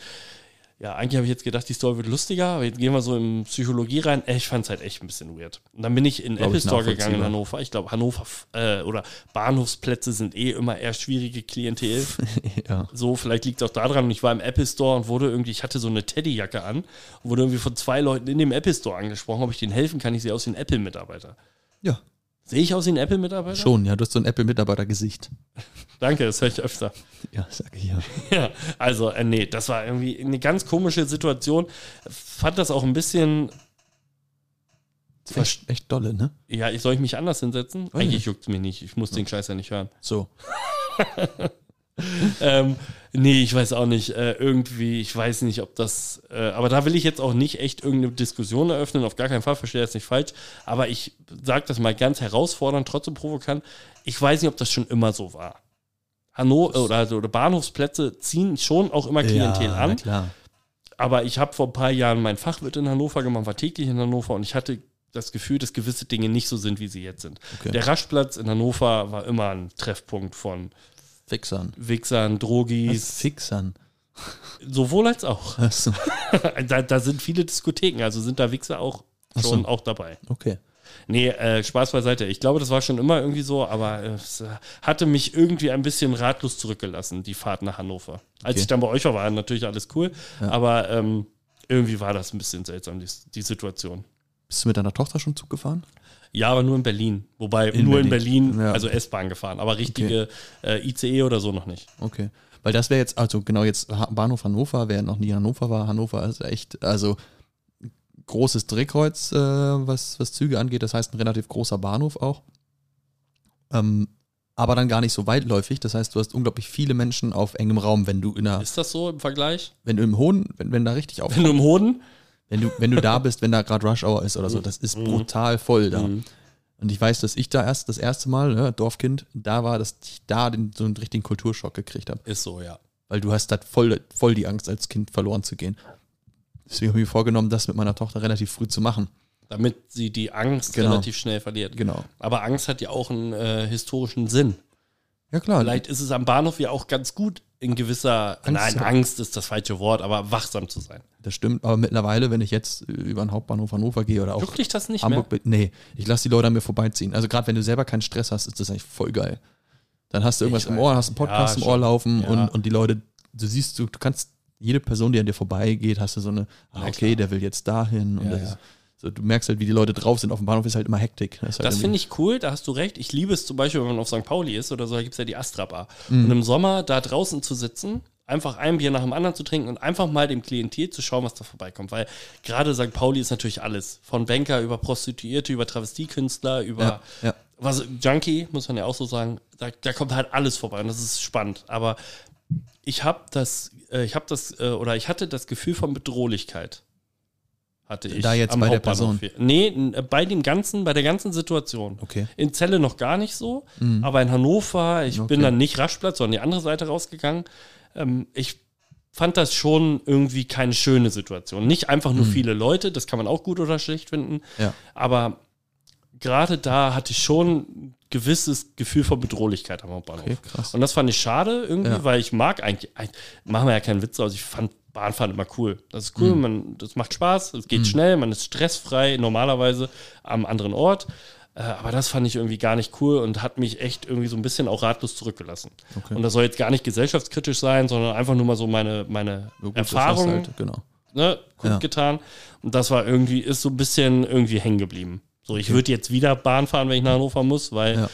ja, eigentlich habe ich jetzt gedacht, die Story wird lustiger, aber jetzt gehen wir so in Psychologie rein. Ey, Ich fand es halt echt ein bisschen weird. Und dann bin ich in den Apple Store gegangen in. Hannover. Ich glaube, Hannover äh, oder Bahnhofsplätze sind eh immer eher schwierige Klientel. ja. So, vielleicht liegt es auch daran. Und ich war im Apple Store und wurde irgendwie, ich hatte so eine Teddyjacke an und wurde irgendwie von zwei Leuten in dem Apple Store angesprochen, ob ich denen helfen kann. Ich sehe aus wie ein Apple-Mitarbeiter. ja, Sehe ich aus wie ein Apple-Mitarbeiter? schon. Ja, du hast so ein Apple-Mitarbeiter-Gesicht. Danke, das höre ich öfter. Ja, sag ich ja. Ja, also, äh, nee, das war irgendwie eine ganz komische Situation. Fand das auch ein bisschen, Ist Echt, echt dolle, ne? ja, ich soll ich mich anders hinsetzen? Weiß Eigentlich juckt es mich nicht. Ich muss den Scheiß ja nicht hören. So. ähm, nee, ich weiß auch nicht. Äh, irgendwie, ich weiß nicht, ob das. Äh, aber da will ich jetzt auch nicht echt irgendeine Diskussion eröffnen. Auf gar keinen Fall, verstehe das nicht falsch. Aber ich sage das mal ganz herausfordernd, trotzdem provokant. Ich weiß nicht, ob das schon immer so war. Hannover oder, also, oder Bahnhofsplätze ziehen schon auch immer Klientel ja, an. klar. Aber ich habe vor ein paar Jahren mein Fachwirt in Hannover gemacht, war täglich in Hannover und ich hatte das Gefühl, dass gewisse Dinge nicht so sind, wie sie jetzt sind. Okay. Der Raschplatz in Hannover war immer ein Treffpunkt von Fixern. Wichsern, Drogis, Fixern. sowohl als auch. Achso. da, da sind viele Diskotheken, also sind da Wichser auch Ach so. schon auch dabei. Okay. Nee, äh, Spaß beiseite. Ich glaube, das war schon immer irgendwie so, aber es äh, hatte mich irgendwie ein bisschen ratlos zurückgelassen, die Fahrt nach Hannover. Als Okay. ich dann bei euch war, war natürlich alles cool, Ja. aber ähm, irgendwie war das ein bisschen seltsam, die, die Situation. Bist du mit deiner Tochter schon Zug gefahren? Ja, aber nur in Berlin. Wobei In nur in Berlin, Berlin. Ja. also S-Bahn gefahren, aber richtige äh, ICE oder so noch nicht. Okay. Weil das wäre jetzt, also genau jetzt Bahnhof Hannover, wer noch nie Hannover war, Hannover ist echt, also großes Drehkreuz, äh, was, was Züge angeht. Das heißt, ein relativ großer Bahnhof auch. Ähm, aber dann gar nicht so weitläufig. Das heißt, du hast unglaublich viele Menschen auf engem Raum, wenn du in einer, Ist das so im Vergleich? wenn du im Hohen, wenn, wenn da richtig auf, Wenn du im Hoden? Wenn du, wenn du da bist, wenn da gerade Rush Hour ist oder so, das ist brutal voll da. Mhm. Und ich weiß, dass ich da erst das erste Mal, ne, Dorfkind, da war, dass ich da den, so einen richtigen Kulturschock gekriegt habe. Ist so, ja. Weil du hast da voll, voll die Angst, als Kind verloren zu gehen. Deswegen habe ich mir vorgenommen, das mit meiner Tochter relativ früh zu machen. Damit sie die Angst Genau. relativ schnell verliert. Genau. Aber Angst hat ja auch einen äh, historischen Sinn. Ja, klar. Vielleicht ist es am Bahnhof ja auch ganz gut, in gewisser, Angst nein, haben. Angst ist das falsche Wort, aber wachsam zu sein. Das stimmt. Aber mittlerweile, wenn ich jetzt äh, über den Hauptbahnhof Hannover gehe oder auch dich das nicht Hamburg, bin- nee, ich lasse die Leute an mir vorbeiziehen. Also gerade wenn du selber keinen Stress hast, ist das eigentlich voll geil. Dann hast du irgendwas Ich im Ohr, hast einen. Podcast Ja, im Ohr laufen Ja. und, und die Leute, du siehst, du, du kannst jede Person, die an dir vorbeigeht, hast du so eine, ah, okay, der will jetzt dahin. Und Ja, das. Ist, so, du merkst halt, wie die Leute drauf sind. Auf dem Bahnhof ist halt immer Hektik. Das, halt Das finde ich cool, da hast du recht. Ich liebe es zum Beispiel, wenn man auf St. Pauli ist oder so, da gibt es ja die Astra Bar. Mhm. Und im Sommer da draußen zu sitzen, einfach ein Bier nach dem anderen zu trinken und einfach mal dem Klientel zu schauen, was da vorbeikommt. Weil gerade St. Pauli ist natürlich alles. Von Banker über Prostituierte, über Travestiekünstler, über Ja, ja. was, Junkie, muss man ja auch so sagen. Da, da kommt halt alles vorbei und das ist spannend. Aber ich habe das, äh, ich habe das, äh, oder ich hatte das Gefühl von Bedrohlichkeit. Hatte ich. Da jetzt bei der Person? Nee, äh, bei dem ganzen, bei der ganzen Situation. Okay. In Celle noch gar nicht so, aber in Hannover, ich bin Okay. dann nicht Raschplatz, sondern die andere Seite rausgegangen. Ähm, ich fand das schon irgendwie keine schöne Situation. Nicht einfach nur viele Leute, das kann man auch gut oder schlecht finden, Ja. aber gerade da hatte ich schon gewisses Gefühl von Bedrohlichkeit am Hauptbahnhof. Okay, krass. Und das fand ich schade irgendwie, Ja. weil ich mag eigentlich, machen wir ja keinen Witz aus, ich fand Bahnfahren immer cool. Das ist Mhm. cool, man, das macht Spaß, es geht schnell, man ist stressfrei normalerweise am anderen Ort. Äh, aber das fand ich irgendwie gar nicht cool und hat mich echt irgendwie so ein bisschen auch ratlos zurückgelassen. Okay. Und das soll jetzt gar nicht gesellschaftskritisch sein, sondern einfach nur mal so meine, meine So gut, Erfahrung Halt, genau. ne, kundgetan. Und das war irgendwie, ist so ein bisschen irgendwie hängen geblieben. So, ich würde jetzt wieder Bahn fahren, wenn ich nach Hannover muss, weil Ja.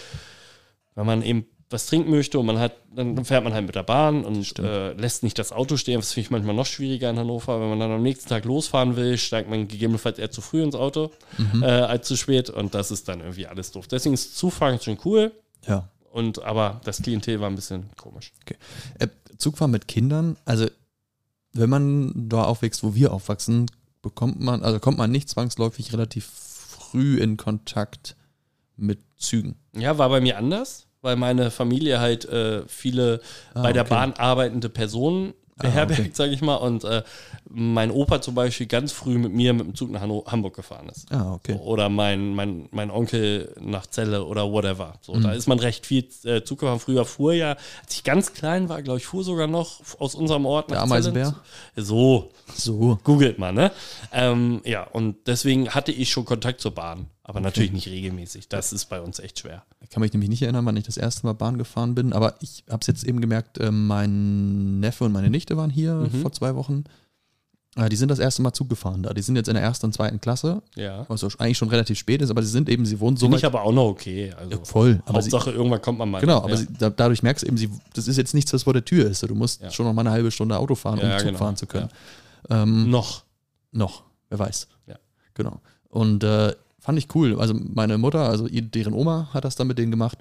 wenn man eben was trinken möchte und man hat, dann fährt man halt mit der Bahn und äh, lässt nicht das Auto stehen. Das finde ich manchmal noch schwieriger in Hannover. Wenn man dann am nächsten Tag losfahren will, steigt man gegebenenfalls eher zu früh ins Auto Mhm. äh, als zu spät. Und das ist dann irgendwie alles doof. Deswegen ist Zufahren schon cool. Ja. Und aber das Klientel war ein bisschen komisch. Okay. Äh, Zugfahren mit Kindern, also wenn man da aufwächst, wo wir aufwachsen, bekommt man, also kommt man nicht zwangsläufig relativ früh in Kontakt mit Zügen. Ja, war bei mir anders, weil meine Familie halt äh, viele Ah, bei der okay. Bahn arbeitende Personen Ah, beherbergt, okay. sage ich mal. Und äh, mein Opa zum Beispiel ganz früh mit mir mit dem Zug nach Hamburg gefahren ist. Ah, okay. Oder mein, mein, mein Onkel nach Celle oder whatever. So, Mhm. Da ist man recht viel äh, Zug gefahren. Früher fuhr ja, als ich ganz klein war, glaube ich, fuhr sogar noch aus unserem Ort nach Der Ameisenbär? Celle. So, So. googelt mal, ne? Ähm, ja, und deswegen hatte ich schon Kontakt zur Bahn. Aber natürlich nicht regelmäßig. Das ist bei uns echt schwer. Ich kann mich nämlich nicht erinnern, wann ich das erste Mal Bahn gefahren bin, aber ich habe es jetzt eben gemerkt, äh, mein Neffe und meine Nichte waren hier Mhm. vor zwei Wochen. Äh, die sind das erste Mal Zug gefahren da. Die sind jetzt in der ersten und zweiten Klasse, Ja. was eigentlich schon relativ spät ist, aber sie sind eben, sie wohnen so Finde ich aber auch noch okay. Also, Ja, voll. Aber sie, Hauptsache, irgendwann kommt man mal. genau, hin, aber ja. sie, da, dadurch merkst du eben, sie, das ist jetzt nichts, was vor der Tür ist. Du musst Ja. schon noch mal eine halbe Stunde Auto fahren, um Zug genau. fahren zu können. Ähm, noch. Noch, wer weiß. Ja. Genau. Und äh, fand ich cool. Also meine Mutter, also deren Oma hat das dann mit denen gemacht.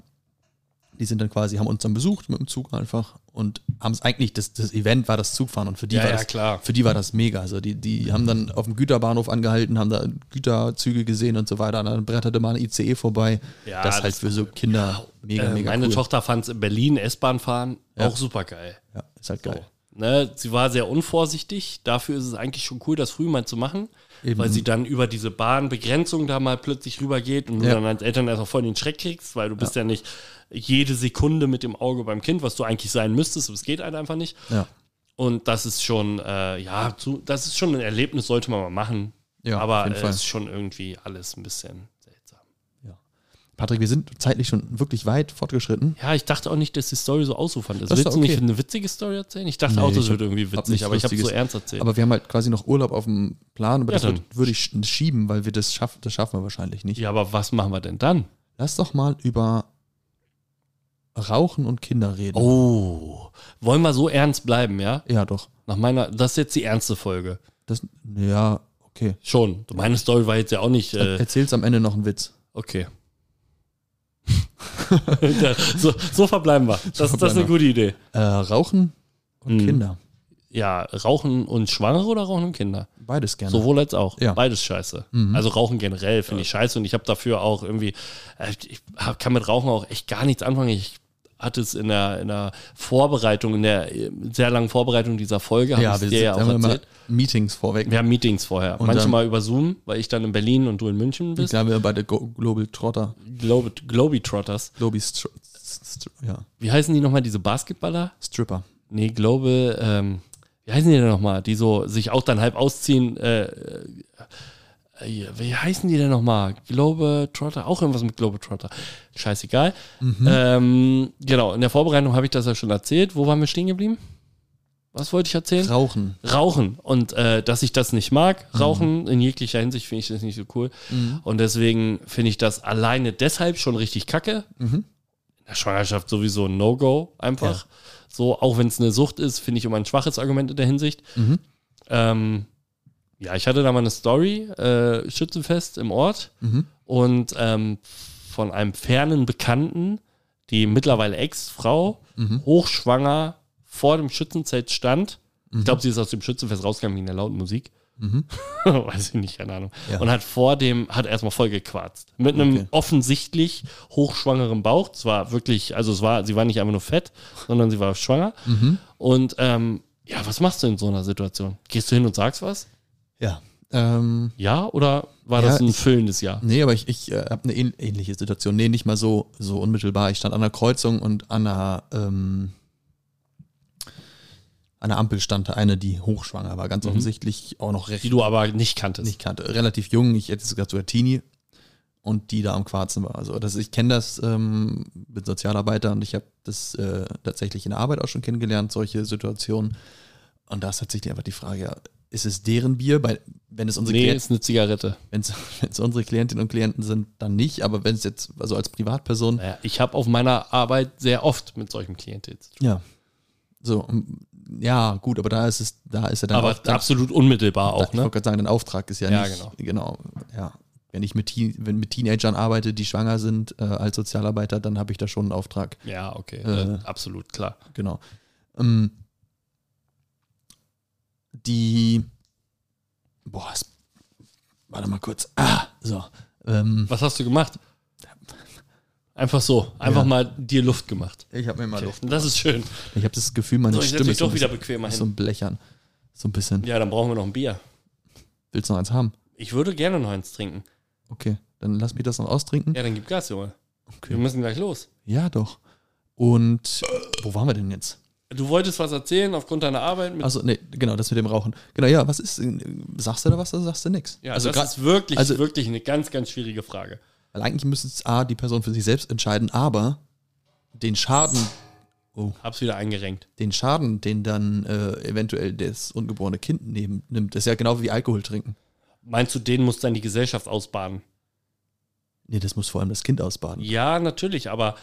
Die sind dann quasi, haben uns dann besucht mit dem Zug einfach und haben es eigentlich, das, das Event war das Zugfahren und für die Ja, war ja, das, klar. für die war das mega. Also die, die haben dann auf dem Güterbahnhof angehalten, haben da Güterzüge gesehen und so weiter. Und dann bretterte mal ein ICE vorbei. Ja, das ist halt das- für so Kinder mega, Äh, mega meine cool. Tochter fand es in Berlin S-Bahn fahren Ja. auch super geil. Ja, ist halt So. geil. Ne, sie war sehr unvorsichtig. Dafür ist es eigentlich schon cool, das früh mal zu machen, Eben. weil sie dann über diese Bahnbegrenzung da mal plötzlich rübergeht und du Ja. dann als Eltern erstmal voll den Schreck kriegst, weil du bist ja. nicht jede Sekunde mit dem Auge beim Kind, was du eigentlich sein müsstest, aber es geht halt einfach nicht. Ja. Und das ist schon, äh, ja, zu, das ist schon ein Erlebnis, sollte man mal machen. Ja, aber äh, es ist schon irgendwie alles ein bisschen. Patrick, wir sind zeitlich schon wirklich weit fortgeschritten. Ja, ich dachte auch nicht, dass die Story so ausufernd ist. Das Willst du okay. nicht eine witzige Story erzählen? Ich dachte Nee, auch, das wird irgendwie witzig, aber ich habe so ernst erzählt. Aber wir haben halt quasi noch Urlaub auf dem Plan, aber Ja, das dann. würde ich sch- schieben, weil wir das schaffen, das schaffen wir wahrscheinlich nicht. ja, aber was machen wir denn dann? Lass doch mal über Rauchen und Kinder reden. Oh, wollen wir so ernst bleiben, ja? Ja, doch. Nach meiner, das ist jetzt die ernste Folge. Das, ja, okay. Schon. Meine Story war jetzt ja auch nicht, äh, Erzähl's am Ende noch einen Witz. okay. Ja, so, so verbleiben wir. Das, das ist verbleiben eine gute Idee. Äh, Rauchen und Mhm. Kinder. Ja, Rauchen und Schwangere oder Rauchen und Kinder? Beides gerne. Sowohl als auch. Ja. Beides scheiße. Mhm. Also Rauchen generell finde ich scheiße und ich habe dafür auch irgendwie, äh, ich kann mit Rauchen auch echt gar nichts anfangen. Ich hatte es in der, in der Vorbereitung, in der äh, sehr langen Vorbereitung dieser Folge, habe ja, ich wir dir ja auch erzählt. Meetings vorweg. Wir haben Meetings vorher. Und Manchmal über Zoom, weil ich dann in Berlin und du in München Ich bist. glaube, bei der Global Trotter. Globe, Globetrotters. Globi ja, Wie heißen die nochmal, diese Basketballer? Stripper. Nee, Global, ähm, wie heißen die denn nochmal? Die so sich auch dann halb ausziehen. Äh, wie heißen die denn nochmal? Globetrotter, auch irgendwas mit Globetrotter. Scheißegal. Mhm. Ähm, genau, in der Vorbereitung habe ich das ja schon erzählt. Wo waren wir stehen geblieben? Was wollte ich erzählen? Rauchen. Rauchen. Und äh, dass ich das nicht mag, Mhm. Rauchen in jeglicher Hinsicht finde ich das nicht so cool. Und deswegen finde ich das alleine deshalb schon richtig kacke. Mhm. In der Schwangerschaft sowieso ein No-Go einfach. So, auch wenn es eine Sucht ist, finde ich immer ein schwaches Argument in der Hinsicht. Mhm. Ähm, ja, ich hatte da mal eine Story, äh, Schützenfest im Ort Mhm. und ähm, von einem fernen Bekannten, die mittlerweile Ex-Frau, Mhm. hochschwanger vor dem Schützenzelt stand. Ich glaube, sie ist aus dem Schützenfest rausgegangen wegen der lauten Musik. Mhm. Weiß ich nicht, keine Ahnung. Ja. Und hat vor dem, hat erstmal voll gequarzt. Mit einem Okay. offensichtlich hochschwangeren Bauch. Es war wirklich, also es war, sie war nicht einfach nur fett, sondern sie war schwanger. Mhm. Und ähm, ja, was machst du in so einer Situation? Gehst du hin und sagst was? Ja. Ähm, Ja, oder war Ja, das ein ich- füllendes Ja? nee, aber ich, ich äh, habe eine ähn ähnliche Situation. Nee, nicht mal so, so unmittelbar. Ich stand an der Kreuzung und an der, ähm, an der Ampel stand eine, die hochschwanger war. Ganz offensichtlich auch noch recht Die du aber nicht kanntest. nicht kannte. Relativ jung, ich hätte sogar sogar Teenie. Und die da am Quarzen war. Also das, ich kenne das, ähm, bin Sozialarbeiter und ich habe das äh, tatsächlich in der Arbeit auch schon kennengelernt, solche Situationen. Und da ist tatsächlich einfach die Frage, ja, ist es deren Bier? Weil, wenn es unsere, Nee, Klient, ist eine Zigarette. wenn's, wenn's unsere Klientinnen und Klienten sind, dann nicht. Aber wenn es jetzt, also als Privatperson, Naja, ich habe auf meiner Arbeit sehr oft mit solchen Klienten zu tun. ja. So, um, ja, gut, aber da ist es, da ist ja dann Aber da, absolut unmittelbar auch, ich ne? wollte gerade sagen, dein Auftrag ist ja, Ja, nicht, genau, ja. Wenn ich mit, Teen, wenn mit Teenagern arbeite, die schwanger sind äh, als Sozialarbeiter, dann habe ich da schon einen Auftrag. Ja, okay. Äh. äh, absolut, klar. Genau. Ähm, die Boah, es, warte mal kurz. Ah, so. Ähm, Was hast du gemacht? Einfach so, einfach Ja. mal dir Luft gemacht. ich habe mir mal Luft. Das ist schön. Ich habe das Gefühl, meine So, ich Stimme mich ist doch wieder bequemer ist hin. so ein Blechern. So ein bisschen. Ja, dann brauchen wir noch ein Bier. Willst du noch eins haben? Ich würde gerne noch eins trinken. Okay, dann lass mich das noch austrinken. Ja, dann gib Gas, Junge. Wir Okay. müssen gleich los. Ja, doch. Und wo waren wir denn jetzt? Du wolltest was erzählen aufgrund deiner Arbeit mit. Also, nee, genau, das mit dem Rauchen. Genau, ja, was ist, äh, sagst du da was oder sagst du nichts? ja, also, das grad- ist wirklich, also- wirklich eine ganz, ganz schwierige Frage. weil eigentlich müsste es A, die Person für sich selbst entscheiden, aber den Schaden, Hab's wieder eingerenkt. den Schaden, den dann äh, eventuell das ungeborene Kind nehmen, nimmt, ist ja genau wie Alkohol trinken. Meinst du, den muss dann die Gesellschaft ausbaden? Nee, das muss vor allem das Kind ausbaden. Ja, natürlich, aber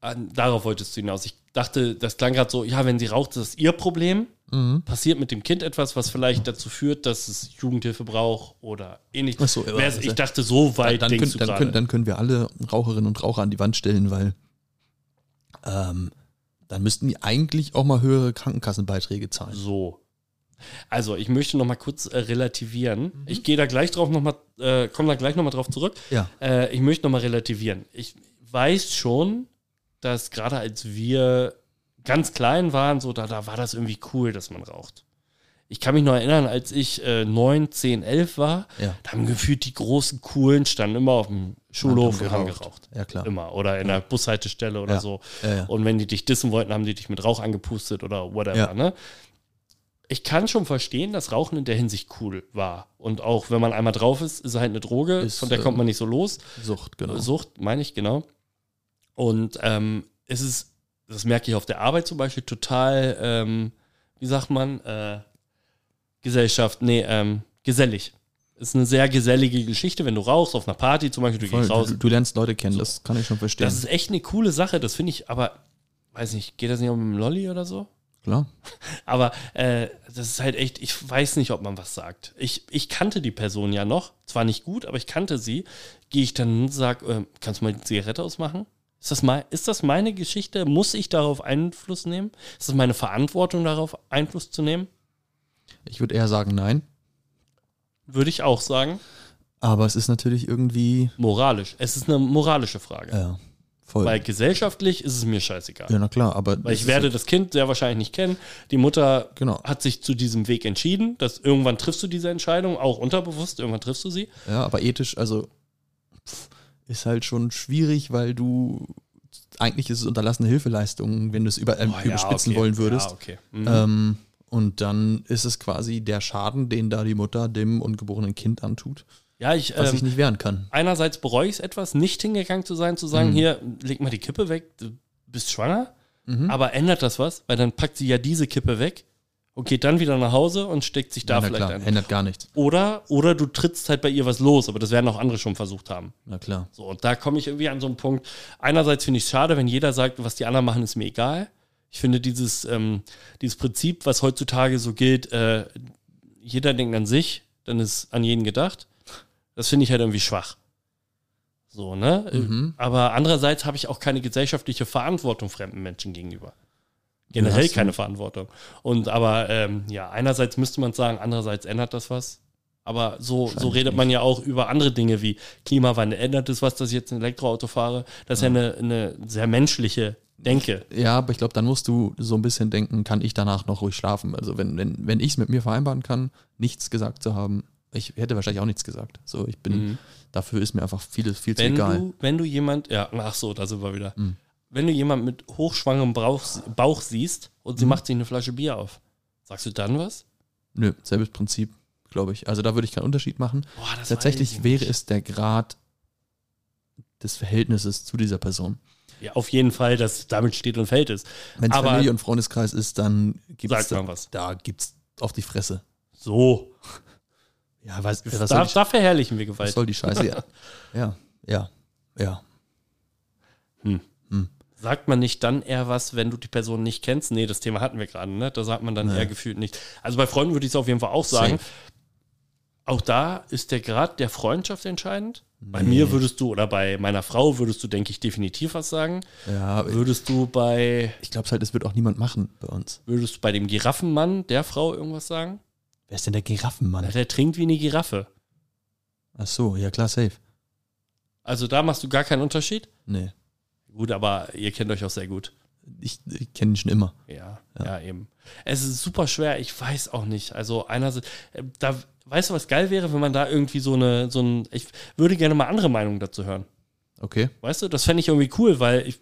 darauf wolltest du hinaus. Ich dachte, das klang gerade so, ja, wenn sie raucht, ist das ihr Problem. Mhm. Passiert mit dem Kind etwas, was vielleicht dazu führt, dass es Jugendhilfe braucht oder ähnlich. Ach so, ja, also- ich dachte, so weit dann, denkst können, du dann, können, dann können wir alle Raucherinnen und Raucher an die Wand stellen, weil ähm, dann müssten die eigentlich auch mal höhere Krankenkassenbeiträge zahlen. So. Also, ich möchte noch mal kurz äh, relativieren. Mhm. Ich gehe da gleich drauf noch mal, äh, komme da gleich noch mal drauf zurück. Ja. Äh, ich möchte noch mal relativieren. Ich weiß schon, dass gerade als wir ganz klein waren, so da, da war das irgendwie cool, dass man raucht. Ich kann mich noch erinnern, als ich äh, 9, 10, 11 war, Ja. da haben gefühlt die großen Coolen standen immer auf dem Schulhof und haben geraucht. Ja, klar. Immer. Oder in der Bushaltestelle oder Ja. so. Ja, ja. Und wenn die dich dissen wollten, haben die dich mit Rauch angepustet oder whatever. Ja. Ne? Ich kann schon verstehen, dass Rauchen in der Hinsicht cool war. Und auch wenn man einmal drauf ist, ist es halt eine Droge, Ist, von der äh, kommt man nicht so los. Sucht, genau. Sucht, meine ich, genau. Und ähm, es ist, das merke ich auf der Arbeit zum Beispiel, total, ähm, wie sagt man, äh, Gesellschaft, nee, ähm, gesellig. Ist eine sehr gesellige Geschichte, wenn du rauchst auf einer Party zum Beispiel, du Voll, gehst raus. du, du lernst Leute kennen, das kann ich schon verstehen. Das ist echt eine coole Sache, das finde ich, aber weiß nicht, geht das nicht auch mit dem Lolli oder so? Klar. Aber äh, das ist halt echt, ich weiß nicht, ob man was sagt. Ich, ich kannte die Person ja noch, zwar nicht gut, aber ich kannte sie. Gehe ich dann und sage, äh, kannst du mal die Zigarette ausmachen? Ist das, mein, ist das meine Geschichte? Muss ich darauf Einfluss nehmen? Ist das meine Verantwortung, darauf Einfluss zu nehmen? Ich würde eher sagen nein, Würde ich auch sagen. aber es ist natürlich irgendwie, Moralisch. Es ist eine moralische Frage. ja, voll. Weil gesellschaftlich ist es mir scheißegal. ja, na klar, aber Weil ich werde das Kind sehr wahrscheinlich nicht kennen. Die Mutter Genau. hat sich zu diesem Weg entschieden. Dass irgendwann triffst du diese Entscheidung, auch unterbewusst, irgendwann triffst du sie. Ja, aber ethisch, also ist halt schon schwierig, weil du eigentlich ist es unterlassene Hilfeleistung, wenn du es über, ähm, Oh, ja, überspitzen okay. wollen würdest. Ja, okay. Mhm. Ähm, und dann ist es quasi der Schaden, den da die Mutter dem ungeborenen Kind antut, ja, ich, was ähm, ich nicht wehren kann. einerseits bereue ich es etwas, nicht hingegangen zu sein, zu sagen, hier, leg mal die Kippe weg, du bist schwanger. Aber ändert das was? Weil dann packt sie ja diese Kippe weg und geht dann wieder nach Hause und steckt sich da na vielleicht klar, ein. ändert gar nichts. Oder, oder du trittst halt bei ihr was los, aber das werden auch andere schon versucht haben. Na klar. So, und da komme ich irgendwie an so einen Punkt. Einerseits finde ich es schade, wenn jeder sagt, was die anderen machen, ist mir egal. Ich finde dieses, ähm, dieses Prinzip, was heutzutage so gilt, äh, jeder denkt an sich, dann ist an jeden gedacht. Das finde ich halt irgendwie schwach. So, ne? Mhm. Aber andererseits habe ich auch keine gesellschaftliche Verantwortung fremden Menschen gegenüber. Generell keine Verantwortung. Und aber ähm, ja, einerseits müsste man sagen, andererseits ändert das was. Aber so, so redet man ja auch über andere Dinge wie Klimawandel. Ändert es was, dass ich jetzt ein Elektroauto fahre? Das ist ja, eine, eine sehr menschliche Denke. Ja, aber ich glaube, dann musst du so ein bisschen denken, kann ich danach noch ruhig schlafen? Also wenn, wenn, wenn ich es mit mir vereinbaren kann, nichts gesagt zu haben, ich hätte wahrscheinlich auch nichts gesagt. So, ich bin, dafür ist mir einfach vieles viel zu Wenn egal. du, wenn du jemand, ja, ach so, da sind wir wieder. Mhm. Wenn du jemand mit hochschwangerem Bauch, Bauch siehst und Mhm. sie macht sich eine Flasche Bier auf, sagst du dann was? Nö, selbes Prinzip, glaube ich. Also da würde ich keinen Unterschied machen. Boah, weiß Tatsächlich wäre es der Grad des Verhältnisses zu dieser Person. Ja, auf jeden Fall, dass damit steht und fällt es. Wenn es Familie und Freundeskreis ist, dann gibt es da, was. da gibt's auf die Fresse. So. Ja, was, was, Da, die, da verherrlichen wir was Gewalt. soll die Scheiße? Ja, ja, ja. ja. Sagt man nicht dann eher was, wenn du die Person nicht kennst? Nee, das Thema hatten wir gerade, ne? Da sagt man dann Nee. eher gefühlt nicht. Also bei Freunden würde ich es auf jeden Fall auch sagen. Safe. Auch da ist der Grad der Freundschaft entscheidend. Bei mir würdest du, oder bei meiner Frau würdest du, denke ich, definitiv was sagen. Ja, Würdest du bei, ich glaube halt, es wird auch niemand machen bei uns. würdest du bei dem Giraffenmann der Frau irgendwas sagen? Wer ist denn der Giraffenmann? Der trinkt wie eine Giraffe. Ach so, ja klar, safe. Also da machst du gar keinen Unterschied? Nee, Gut, aber ihr kennt euch auch sehr gut. ich, ich kenne ihn schon immer. Ja, ja, eben. Es ist super schwer, ich weiß auch nicht. Also einerseits, äh, da, weißt du, was geil wäre, wenn man da irgendwie so eine, so ein, ich würde gerne mal andere Meinungen dazu hören. Okay. Weißt du, das fände ich irgendwie cool, weil ich,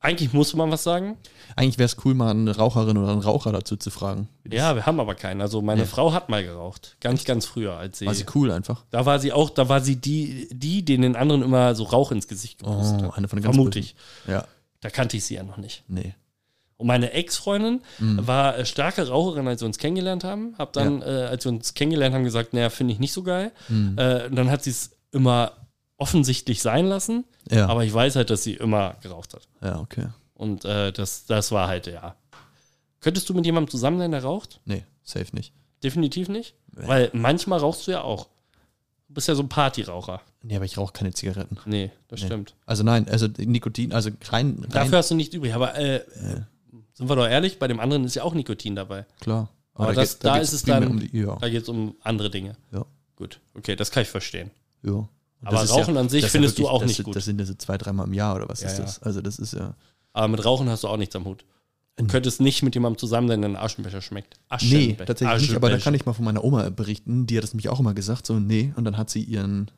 eigentlich muss man was sagen. Eigentlich wäre es cool, mal eine Raucherin oder einen Raucher dazu zu fragen. Ja, wir haben aber keinen. Also meine Ja. Frau hat mal geraucht. Ganz, ganz früher, als sie. War sie cool einfach. Da war sie auch, da war sie die, die, den anderen immer so Rauch ins Gesicht gepustet Oh, hat. eine von den ganz Vermute bösen. ich. Ja, Da kannte ich sie ja noch nicht. nee. Und meine Ex-Freundin Mhm. war äh, starke Raucherin, als wir uns kennengelernt haben. Hab dann, äh, als wir uns kennengelernt haben, gesagt, naja, finde ich nicht so geil. Mhm. Äh, und dann hat sie es immer offensichtlich sein lassen. Ja, Aber ich weiß halt, dass sie immer geraucht hat. ja, okay. Und äh, das, das war halt, ja. Könntest du mit jemandem zusammen sein, der raucht? Nee, safe nicht. Definitiv nicht. Nee. Weil manchmal rauchst du ja auch. Du bist ja so ein Partyraucher. Nee, aber ich rauche keine Zigaretten. Nee, das Nee. stimmt. Also nein, also Nikotin, also rein, Dafür hast du nichts übrig. Aber äh, sind wir doch ehrlich, bei dem anderen ist ja auch Nikotin dabei. klar. Aber da das- geht- da geht's ist es dann- Um die, ja, Da geht es um andere Dinge. ja, Gut, okay, das kann ich verstehen. ja. Und Aber das ist Rauchen an sich findest du wirklich- auch das, nicht gut. Das sind ja so zwei, dreimal im Jahr oder was Ja, ist ja. das? Also das ist ja. Aber mit Rauchen hast du auch nichts am Hut. Du Nee. könntest nicht mit jemandem zusammen sein, der einen Aschenbecher schmeckt. Nee, Aschenbecher. tatsächlich nicht, aber da kann ich mal von meiner Oma berichten, die hat es nämlich auch immer gesagt, so nee, und dann hat sie ihren,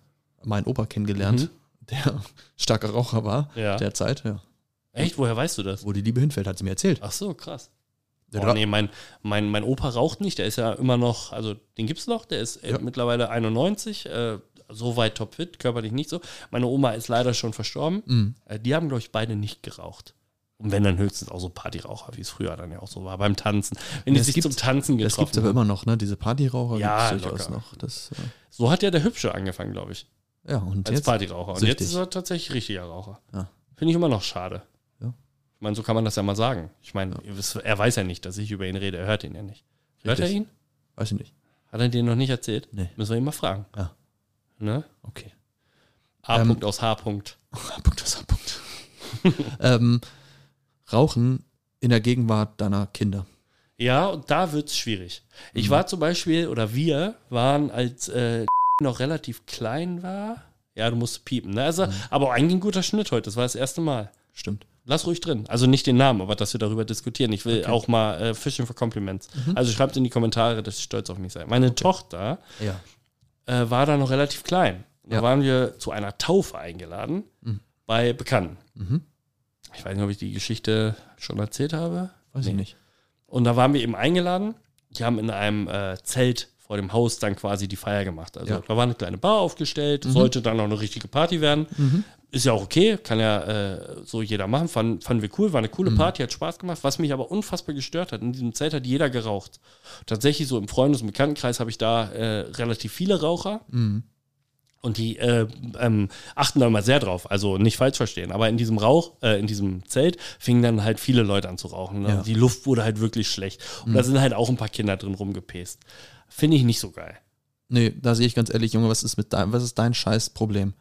meinen Opa kennengelernt, der starker Raucher war, Mhm. Ja. derzeit, ja. Echt? Woher weißt du das? Wo die Liebe hinfällt, hat sie mir erzählt. Ach so, krass. Der Oh, nee, mein, mein, mein Opa raucht nicht, der ist ja immer noch, also den gibt's noch, der ist äh, Ja. mittlerweile 91, äh, so weit topfit, körperlich nicht so. Meine Oma ist leider schon verstorben. Mhm. Äh, die haben, glaube ich, beide nicht geraucht. Und wenn dann höchstens auch so Partyraucher, wie es früher dann ja auch so war, beim Tanzen. Wenn die Das sich zum Tanzen Das getroffen gibt es aber haben. immer noch, ne? Diese Partyraucher Ja, durchaus locker. noch. Das, So hat ja der Hübsche angefangen, glaube ich, äh, ja, und als jetzt? Partyraucher. Und süchtig. jetzt ist er tatsächlich richtiger Raucher. Ja. Finde ich immer noch schade. Ja. Ich meine, so kann man das ja mal sagen. Ich meine, wisst- er weiß ja nicht, dass ich über ihn rede. Er hört ihn ja nicht. Hört er ihn? Weiß ich nicht. Hat er dir noch nicht erzählt? Nee. Müssen wir ihn mal fragen. Ja. Ne? Okay. A. Ähm, Punkt aus H. Punkt. Punkt, das ist Punkt. ähm, Rauchen in der Gegenwart deiner Kinder. Ja, und da wird's schwierig. Ich Mhm. war zum Beispiel, oder wir waren, als äh, noch relativ klein war. Ja, du musst piepen. Ne? Mhm. Also, Aber auch eigentlich ein guter Schnitt heute. Das war das erste Mal. Stimmt. Lass ruhig drin. Also nicht den Namen, aber dass wir darüber diskutieren. Ich will auch mal äh, Fishing for Compliments. Mhm. Also schreibt in die Kommentare, dass ich stolz auf mich seid. Meine Tochter Ja. Äh, war da noch relativ klein. Da Ja. waren wir zu einer Taufe eingeladen bei Bekannten. Mhm. Ich weiß nicht, ob ich die Geschichte schon erzählt habe. Weiß ich nicht. Und da waren wir eben eingeladen. Die haben in einem äh, Zelt vor dem Haus dann quasi die Feier gemacht. Also Ja. da war eine kleine Bar aufgestellt, sollte dann auch eine richtige Party werden. Ist ja auch okay, kann ja äh, so jeder machen. Fanden, fanden wir cool, war eine coole Party, hat Spaß gemacht. Was mich aber unfassbar gestört hat, in diesem Zelt hat jeder geraucht. Tatsächlich so im Freundes- und Bekanntenkreis habe ich da äh, relativ viele Raucher. Und die äh, ähm, achten da immer sehr drauf, also nicht falsch verstehen. Aber in diesem Rauch, äh, in diesem Zelt fingen dann halt viele Leute an zu rauchen. Ne? Ja. Die Luft wurde halt wirklich schlecht. Und da sind halt auch ein paar Kinder drin rumgepäst. Finde ich nicht so geil. Nee, da sehe ich ganz ehrlich, Junge, was ist mit dein, was ist dein scheiß Problem?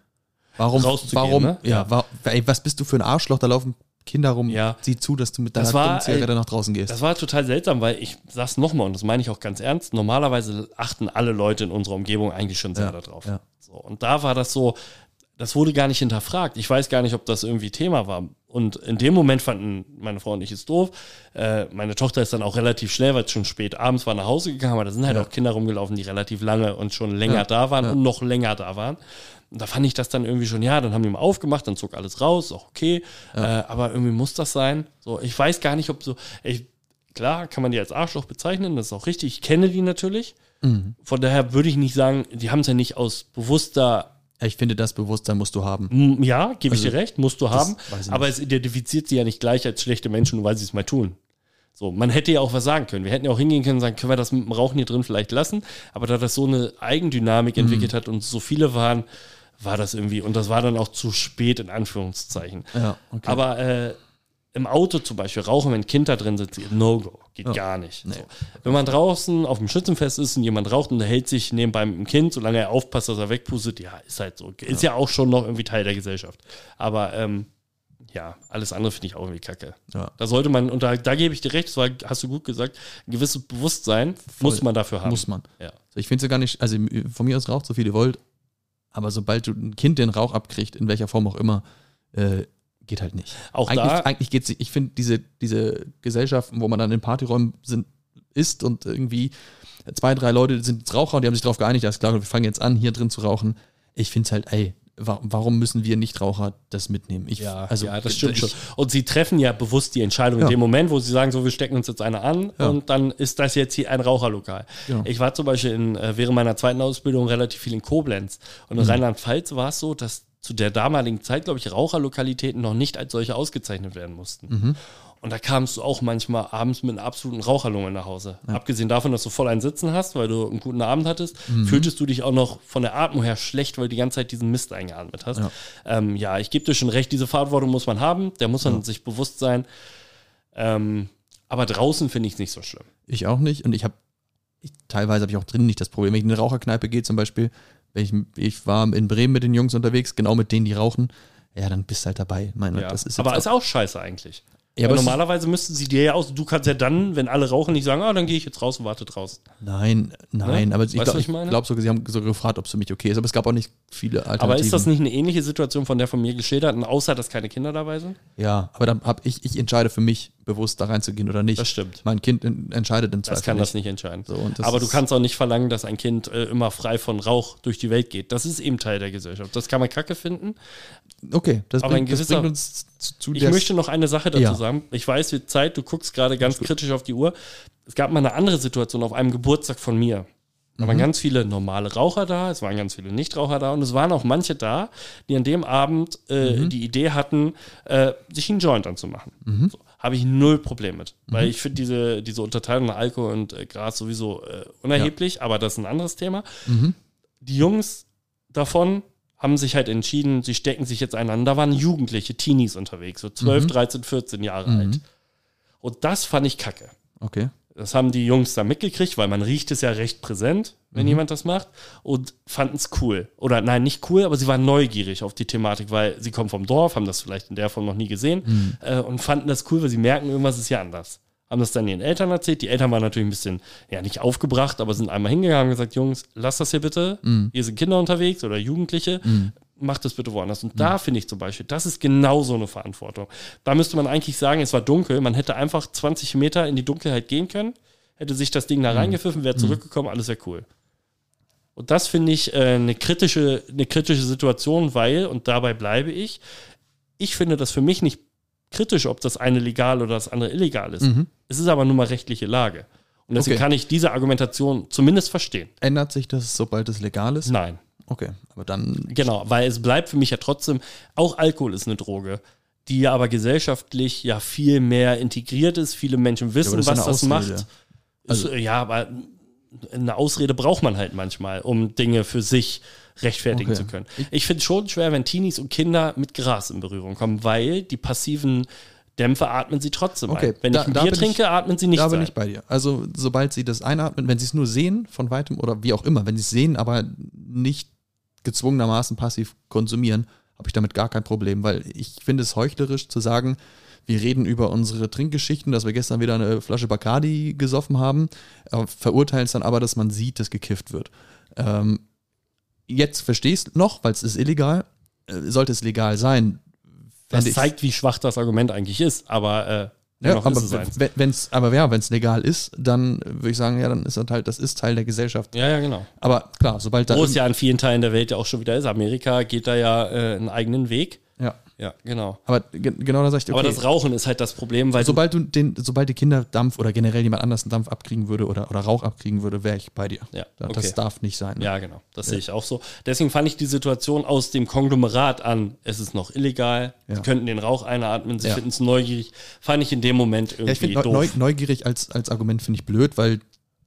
Warum, Rauszugehen, warum, ne? ja, Ja. wa- ey, was bist du für ein Arschloch? Da laufen Kinder rum. Ja. Sieh zu, dass du mit deiner war, dummen Zigarette nach draußen gehst. Das war total seltsam, weil ich sag's nochmal und das meine ich auch ganz ernst. Normalerweise achten alle Leute in unserer Umgebung eigentlich schon sehr Ja, darauf. ja. So, und da war das so, das wurde gar nicht hinterfragt. Ich weiß gar nicht, ob das irgendwie Thema war. Und in dem Moment fanden meine Frau und ich es doof. Äh, meine Tochter ist dann auch relativ schnell, weil es schon spät abends war, nach Hause gegangen. Aber da sind halt Ja. auch Kinder rumgelaufen, die relativ lange und schon länger Ja, da waren ja. und noch länger da waren. Und da fand ich das dann irgendwie schon, ja, dann haben die mal aufgemacht, dann zog alles raus, auch okay. Äh, aber irgendwie muss das sein. So, ich weiß gar nicht, ob so, ich, klar kann man die als Arschloch bezeichnen, das ist auch richtig. Ich kenne die natürlich. Mhm. Von daher würde ich nicht sagen, die haben es ja nicht aus bewusster Ja, ich finde, das Bewusstsein musst du haben. Ja, gebe ich Also, dir recht, musst du haben. Aber es identifiziert sie ja nicht gleich als schlechte Menschen, nur weil sie es mal tun. So, man hätte ja auch was sagen können. Wir hätten ja auch hingehen können und sagen, können wir das mit dem Rauchen hier drin vielleicht lassen? Aber da das so eine Eigendynamik Mhm. entwickelt hat und so viele waren, war das irgendwie, und das war dann auch zu spät in Anführungszeichen. Ja, okay. Aber äh, im Auto zum Beispiel rauchen, wenn ein Kind da drin sitzt, No-Go. Geht gar nicht. So. Wenn man draußen auf dem Schützenfest ist und jemand raucht und der hält sich nebenbei mit dem Kind, solange er aufpasst, dass er wegpustet, ja, ist halt so. Ist ja, auch schon noch irgendwie Teil der Gesellschaft. Aber ähm, ja, alles andere finde ich auch irgendwie kacke. Ja. Da sollte man, und da, da gebe ich dir recht, das war, hast du gut gesagt, ein gewisses Bewusstsein muss man dafür haben. Muss man. Ja. Ich finde es ja gar nicht, also von mir aus raucht so viel ihr wollt, aber sobald du ein Kind den Rauch abkriegt, in welcher Form auch immer, äh, geht halt nicht. Auch eigentlich, da, eigentlich geht's, ich finde diese, diese Gesellschaften, wo man dann in Partyräumen sind, ist und irgendwie zwei, drei Leute sind Raucher und die haben sich darauf geeinigt, alles klar, wir fangen jetzt an, hier drin zu rauchen. Ich finde es halt, ey, warum müssen wir Nichtraucher das mitnehmen? Ich, ja, also, ja, das stimmt ich, schon. Und sie treffen ja bewusst die Entscheidung Ja. in dem Moment, wo sie sagen, so, wir stecken uns jetzt eine an Ja. und dann ist das jetzt hier ein Raucherlokal. Genau. Ich war zum Beispiel in, äh, während meiner zweiten Ausbildung relativ viel in Koblenz. Und Mhm. in Rheinland-Pfalz war es so, dass zu der damaligen Zeit, glaube ich, Raucherlokalitäten noch nicht als solche ausgezeichnet werden mussten. Mhm. Und da kamst du auch manchmal abends mit einer absoluten Raucherlunge nach Hause. Abgesehen davon, dass du voll ein Sitzen hast, weil du einen guten Abend hattest, Mhm. fühltest du dich auch noch von der Atmung her schlecht, weil du die ganze Zeit diesen Mist eingeatmet hast. Ja. Ähm, ja, ich gebe dir schon recht, diese Verantwortung muss man haben, der muss man sich bewusst sein. Ähm, aber draußen finde ich es nicht so schlimm. Ich auch nicht. Und ich habe, teilweise habe ich auch drin nicht das Problem. Wenn ich in eine Raucherkneipe gehe zum Beispiel, wenn ich, ich war in Bremen mit den Jungs unterwegs, genau mit denen, die rauchen, ja, dann bist du halt dabei. Meine, Ja. das ist aber auch- ist auch scheiße eigentlich. Ja, aber normalerweise müssten sie dir ja aus, du kannst ja dann, wenn alle rauchen, nicht sagen, ah, dann gehe ich jetzt raus und warte draußen. Nein, nein, Ne? aber ich glaube glaub sogar, sie haben sogar gefragt, ob es für mich okay ist, aber es gab auch nicht viele Alternativen. Aber ist das nicht eine ähnliche Situation von der von mir geschilderten, außer dass keine Kinder dabei sind? Ja, aber dann habe ich, ich entscheide für mich, bewusst da reinzugehen oder nicht. Das stimmt. Mein Kind en- entscheidet im Zweifel Das kann das nicht entscheiden. So, das Aber du kannst auch nicht verlangen, dass ein Kind äh, immer frei von Rauch durch die Welt geht. Das ist eben Teil der Gesellschaft. Das kann man kacke finden. Okay, das, Aber ein bringt, das gewisser- bringt uns zu, zu Ich möchte noch eine Sache dazu Ja. sagen. Ich weiß, wie Zeit, du guckst gerade ganz kritisch auf die Uhr. Es gab mal eine andere Situation auf einem Geburtstag von mir. Da Mhm. waren ganz viele normale Raucher da, es waren ganz viele Nichtraucher da und es waren auch manche da, die an dem Abend äh, Mhm. die Idee hatten, äh, sich einen Joint anzumachen. Mhm. So, Habe ich null Problem mit. Weil ich finde diese, diese Unterteilung nach Alkohol und äh, Gras sowieso äh, unerheblich, aber das ist ein anderes Thema. Mhm. Die Jungs davon haben sich halt entschieden, sie stecken sich jetzt einander. Da waren Jugendliche, Teenies unterwegs, so 12, 13, 14 Jahre alt. Und das fand ich kacke. Okay. Das haben die Jungs da mitgekriegt, weil man riecht es ja recht präsent, wenn jemand das macht und fanden es cool. Oder nein, nicht cool, aber sie waren neugierig auf die Thematik, weil sie kommen vom Dorf, haben das vielleicht in der Form noch nie gesehen äh, und fanden das cool, weil sie merken, irgendwas ist ja anders. Haben das dann ihren Eltern erzählt. Die Eltern waren natürlich ein bisschen, ja, nicht aufgebracht, aber sind einmal hingegangen und gesagt, Jungs, lasst das hier bitte. Hier sind Kinder unterwegs oder Jugendliche. Macht das bitte woanders. Und da finde ich zum Beispiel, das ist genau so eine Verantwortung. Da müsste man eigentlich sagen, es war dunkel. Man hätte einfach 20 Meter in die Dunkelheit gehen können, hätte sich das Ding da reingepfiffen, wäre zurückgekommen, alles wäre cool. Und das finde ich äh, eine, kritische, eine kritische Situation, weil, und dabei bleibe ich, ich finde das für mich nicht kritisch, ob das eine legal oder das andere illegal ist. Es ist aber nur mal rechtliche Lage. Und deswegen Okay. kann ich diese Argumentation zumindest verstehen. Ändert sich das, sobald es legal ist? Nein. Okay, aber dann. Genau, weil es bleibt für mich ja trotzdem, auch Alkohol ist eine Droge, die ja aber gesellschaftlich ja viel mehr integriert ist. Viele Menschen wissen, das ist was das macht. Ist, äh, ja, aber eine Ausrede braucht man halt manchmal, um Dinge für sich rechtfertigen Okay. zu können. Ich finde es schon schwer, wenn Teenies und Kinder mit Gras in Berührung kommen, weil die passiven Dämpfe atmen sie trotzdem Okay, ein. Wenn da- ich ein Bier trinke, ich- atmen sie nicht da bin ein. ich bei dir. Also, sobald sie das einatmen, wenn sie es nur sehen von weitem oder wie auch immer, wenn sie es sehen, aber nicht gezwungenermaßen passiv konsumieren, habe ich damit gar kein Problem, weil ich finde es heuchlerisch zu sagen, wir reden über unsere Trinkgeschichten, dass wir gestern wieder eine Flasche Bacardi gesoffen haben, verurteilen es dann aber, dass man sieht, dass gekifft wird. Ähm, jetzt verstehst noch, weil es ist illegal, äh, sollte es legal sein. Das ich- zeigt, wie schwach das Argument eigentlich ist, aber äh, ja, aber ist es wenn es aber ja, wenn es legal ist, dann würde ich sagen, ja, dann ist das halt, das ist Teil der Gesellschaft. Ja, ja, genau. Aber klar, sobald da Wo es ja in vielen Teilen der Welt ja auch schon wieder ist. Amerika geht da ja äh, einen eigenen Weg. Ja, Ja, genau. aber ge genau da sag ich dir, Aber okay, das Rauchen ist halt das Problem, weil sobald du den, sobald die Kinder Dampf oder generell jemand anders einen Dampf abkriegen würde oder, oder Rauch abkriegen würde, wäre ich bei dir. Ja, okay. Das darf nicht sein. Ne? ja, genau, das sehe ich auch so. Deswegen fand ich die Situation aus dem Konglomerat an, es ist noch illegal, Ja. sie könnten den Rauch einatmen, sie Ja. finden es neugierig, fand ich in dem Moment irgendwie Ja, ich finde doof. neu, neugierig als, als Argument finde ich blöd, weil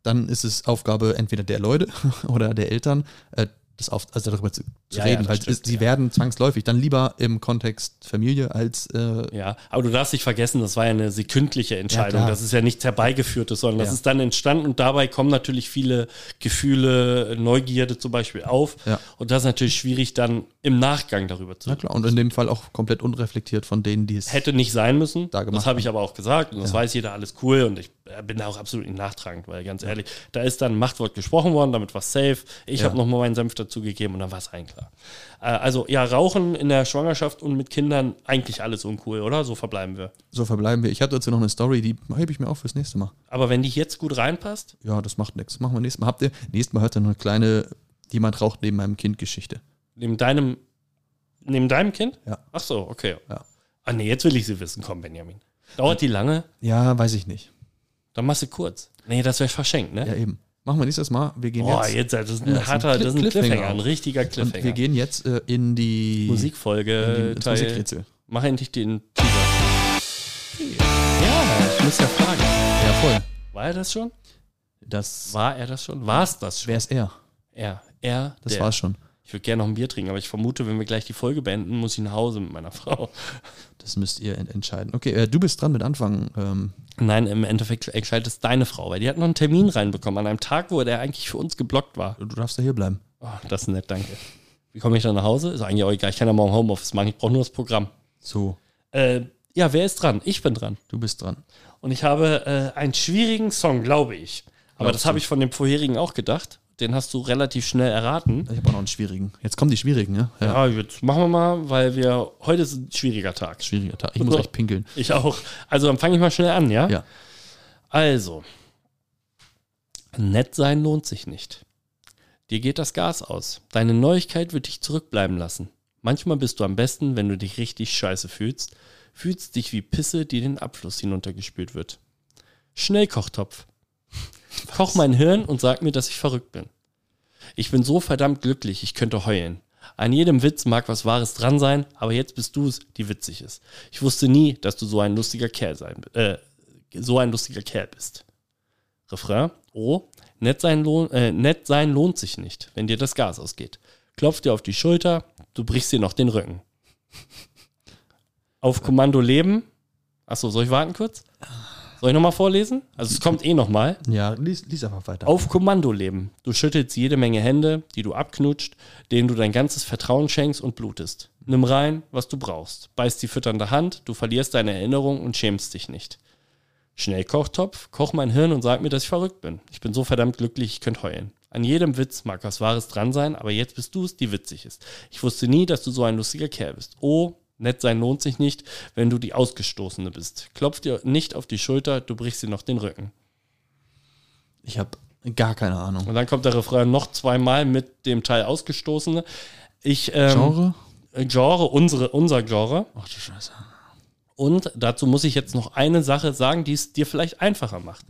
dann ist es Aufgabe entweder der Leute oder der Eltern, äh, das auf, also darüber zu, zu Ja, ja, reden, das weil stimmt, es- sie ja. werden zwangsläufig dann lieber im Kontext Familie als äh, Ja, aber du darfst nicht vergessen, das war ja eine sekündliche Entscheidung. das ist ja nichts herbeigeführtes, sondern das Ja. ist dann entstanden und dabei kommen natürlich viele Gefühle, Neugierde zum Beispiel auf. Ja. Und das ist natürlich schwierig, dann im Nachgang darüber zu na klar, und in dem Fall auch komplett unreflektiert von denen, die es Hätte nicht sein müssen. Da gemacht das habe ich aber auch gesagt und das weiß jeder, alles cool und ich äh, bin da auch absolut nicht nachtragend, weil ganz ehrlich, da ist dann ein Machtwort gesprochen worden, damit war safe. Ich Ja. habe nochmal meinen Senf dazu gegeben und dann war es allen klar. Äh, also ja, Rauchen in der Schwangerschaft und mit Kindern eigentlich alles uncool, oder? So verbleiben wir. so verbleiben wir. Ich habe dazu noch eine Story, die hebe ich mir auf fürs nächste Mal. Aber wenn die jetzt gut reinpasst, Ja, das macht nichts. Machen wir nächstes Mal. Habt ihr, nächstes Mal hört ihr noch eine kleine, jemand raucht neben meinem Kind Geschichte. neben deinem, neben deinem Kind? Ja. Ach so, okay. Ja. Ah nee, jetzt will ich sie wissen. Komm, Benjamin. Dauert die lange? Ja, weiß ich nicht. Dann machst du kurz. Nee, das wäre verschenkt, ne? Ja, eben. Machen wir nächstes Mal. Wir gehen Boah, jetzt. jetzt, das ist ein Ja, ein harter, das ist ein Cliff- Cliffhanger, Cliffhanger ein richtiger Und Cliffhanger. wir gehen jetzt äh, in die Musikfolge, in die, Teil, Musikrätsel. mach endlich den Teaser. Ja, ich muss ja fragen. Ja, voll. War er das schon? Das War er das schon? War es das schon? wer ist er? Er. Er, Das der. war's schon. Ich würde gerne noch ein Bier trinken, aber ich vermute, wenn wir gleich die Folge beenden, muss ich nach Hause mit meiner Frau. Das müsst ihr en- entscheiden. Okay, äh, du bist dran mit Anfangen. Ähm, Nein, im Endeffekt entscheidet es deine Frau, weil die hat noch einen Termin reinbekommen an einem Tag, wo der eigentlich für uns geblockt war. du darfst ja hier bleiben. Oh, das ist nett, danke. Wie komme ich dann nach Hause? Ist eigentlich auch egal. Ich kann ja morgen Homeoffice machen. Ich brauche nur das Programm. So, Äh, ja, wer ist dran? Ich bin dran. du bist dran. Und ich habe äh, einen schwierigen Song, glaube ich. Aber Glaubst das habe ich von dem vorherigen auch gedacht. Den hast du relativ schnell erraten. Ich habe auch noch einen schwierigen. Jetzt kommen die schwierigen, ja? Ja, jetzt machen wir mal, weil wir heute ist ein schwieriger Tag. Schwieriger Tag. Ich muss echt pinkeln. Ich auch. Also dann fange ich mal schnell an, ja? Ja. Also, nett sein lohnt sich nicht. Dir geht das Gas aus. Deine Neuigkeit wird dich zurückbleiben lassen. Manchmal bist du am besten, wenn du dich richtig scheiße fühlst. Fühlst dich wie Pisse, die den Abfluss hinuntergespült wird. Schnellkochtopf. Koch mein Hirn und sag mir, dass ich verrückt bin. Ich bin so verdammt glücklich, ich könnte heulen. An jedem Witz mag was Wahres dran sein, aber jetzt bist du es, die witzig ist. Ich wusste nie, dass du so ein lustiger Kerl sein, äh, so ein lustiger Kerl bist. Refrain. Oh, nett sein, lohn, äh, nett sein lohnt sich nicht, wenn dir das Gas ausgeht. Klopf dir auf die Schulter, du brichst dir noch den Rücken. Auf Kommando leben. Achso, soll ich warten kurz? Soll ich nochmal vorlesen? Also es kommt eh nochmal. Ja, lies, lies einfach weiter. Auf Kommando leben. Du schüttelst jede Menge Hände, die du abknutscht, denen du dein ganzes Vertrauen schenkst und blutest. Nimm rein, was du brauchst. Beiß die fütternde Hand, du verlierst deine Erinnerung und schämst dich nicht. Schnellkochtopf, koch mein Hirn und sag mir, dass ich verrückt bin. Ich bin so verdammt glücklich, ich könnte heulen. An jedem Witz mag was Wahres dran sein, aber jetzt bist du es, die witzig ist. Ich wusste nie, dass du so ein lustiger Kerl bist. Oh, nett sein lohnt sich nicht, wenn du die Ausgestoßene bist. Klopf dir nicht auf die Schulter, du brichst dir noch den Rücken. Ich habe gar keine Ahnung. Und dann kommt der Refrain noch zweimal mit dem Teil Ausgestoßene. Ich, ähm, Genre? äh, Genre, unsere, unser Genre. Ach du Scheiße. Und dazu muss ich jetzt noch eine Sache sagen, die es dir vielleicht einfacher macht.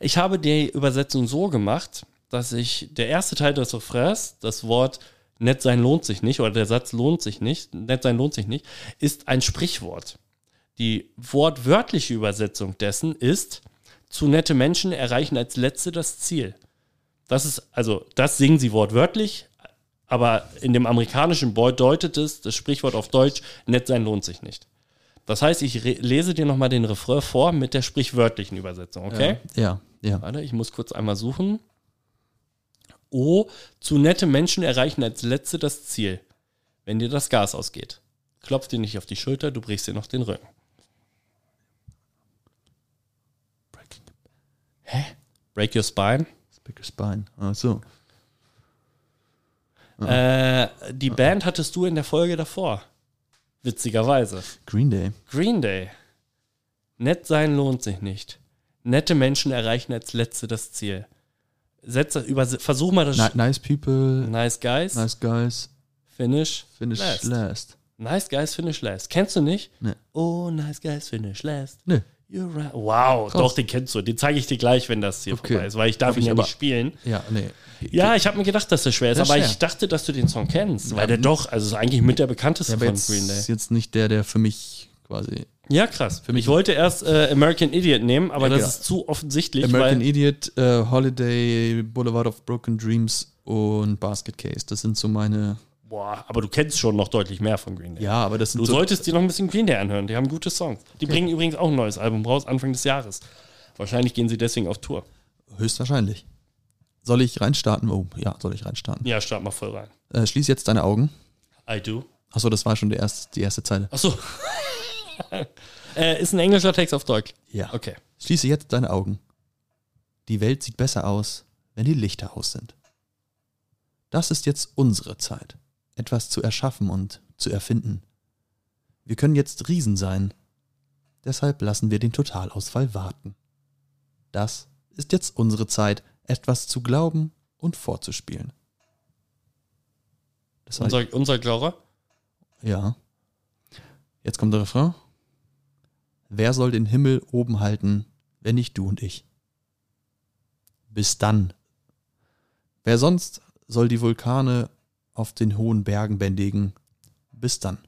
Ich habe die Übersetzung so gemacht, dass ich der erste Teil des Refrains, das Wort nett sein lohnt sich nicht, oder der Satz lohnt sich nicht, nett sein lohnt sich nicht, ist ein Sprichwort. Die wortwörtliche Übersetzung dessen ist, zu nette Menschen erreichen als Letzte das Ziel. Das ist, also, das singen sie wortwörtlich, aber in dem amerikanischen Boy deutet es, das Sprichwort auf Deutsch, nett sein lohnt sich nicht. Das heißt, ich lese dir nochmal den Refrain vor mit der sprichwörtlichen Übersetzung, okay? Ja, ja. Warte, ich muss kurz einmal suchen. O, zu nette Menschen erreichen als Letzte das Ziel, wenn dir das Gas ausgeht. Klopf dir nicht auf die Schulter, du brichst dir noch den Rücken. Hä? Break your spine? Speaker Spine. Ach so. Äh, die Band hattest du in der Folge davor. Witzigerweise. Green Day. Green Day. Nett sein lohnt sich nicht. Nette Menschen erreichen als Letzte das Ziel. Das- über, versuch mal das. Ni nice People, nice Guys. nice guys, Finish. finish last. last. Nice Guys finish last. Kennst du nicht? Nee. Oh, Nice Guys finish last. Nee. You're right. Wow, doch, den kennst du. Den zeige ich dir gleich, wenn das hier Okay. vorbei ist, weil ich darf Hab ihn ja aber- nicht spielen. Ja, nee. Ja, ich habe mir gedacht, dass das schwer ist, Das aber schwer. ich dachte, dass du den Song kennst, weil der doch, also ist eigentlich mit der bekannteste Ja, von jetzt Green Day. ist jetzt nicht der, der für mich quasi. Ja, krass. mich- ich wollte erst äh, American Idiot nehmen, aber Ja, das genau. ist zu offensichtlich, American Idiot, äh, Holiday, Boulevard of Broken Dreams, und Basket Case. Das sind so meine. Boah, aber du kennst schon noch deutlich mehr von Green Day. Ja, aber das sind Du so. solltest dir noch ein bisschen Green Day anhören. Die haben gute Songs. Die bringen übrigens auch ein neues Album raus, Anfang des Jahres. Wahrscheinlich gehen sie deswegen auf Tour. Höchstwahrscheinlich. Soll ich reinstarten? Oh, ja, soll ich reinstarten. Ja, start mal voll rein. Äh, schließ jetzt deine Augen. I do. Achso, das war schon der erste, die erste Zeile. Achso. äh, ist ein englischer Text auf Deutsch. Ja. Okay. Schließe jetzt deine Augen. Die Welt sieht besser aus, wenn die Lichter aus sind. Das ist jetzt unsere Zeit, etwas zu erschaffen und zu erfinden. Wir können jetzt Riesen sein. Deshalb lassen wir den Totalausfall warten. Das ist jetzt unsere Zeit, etwas zu glauben und vorzuspielen. Das Unser, unser Glaube. ja. Jetzt kommt der Refrain. Wer soll den Himmel oben halten, wenn nicht du und ich? Bis dann. Wer sonst soll die Vulkane auf den hohen Bergen bändigen? Bis dann.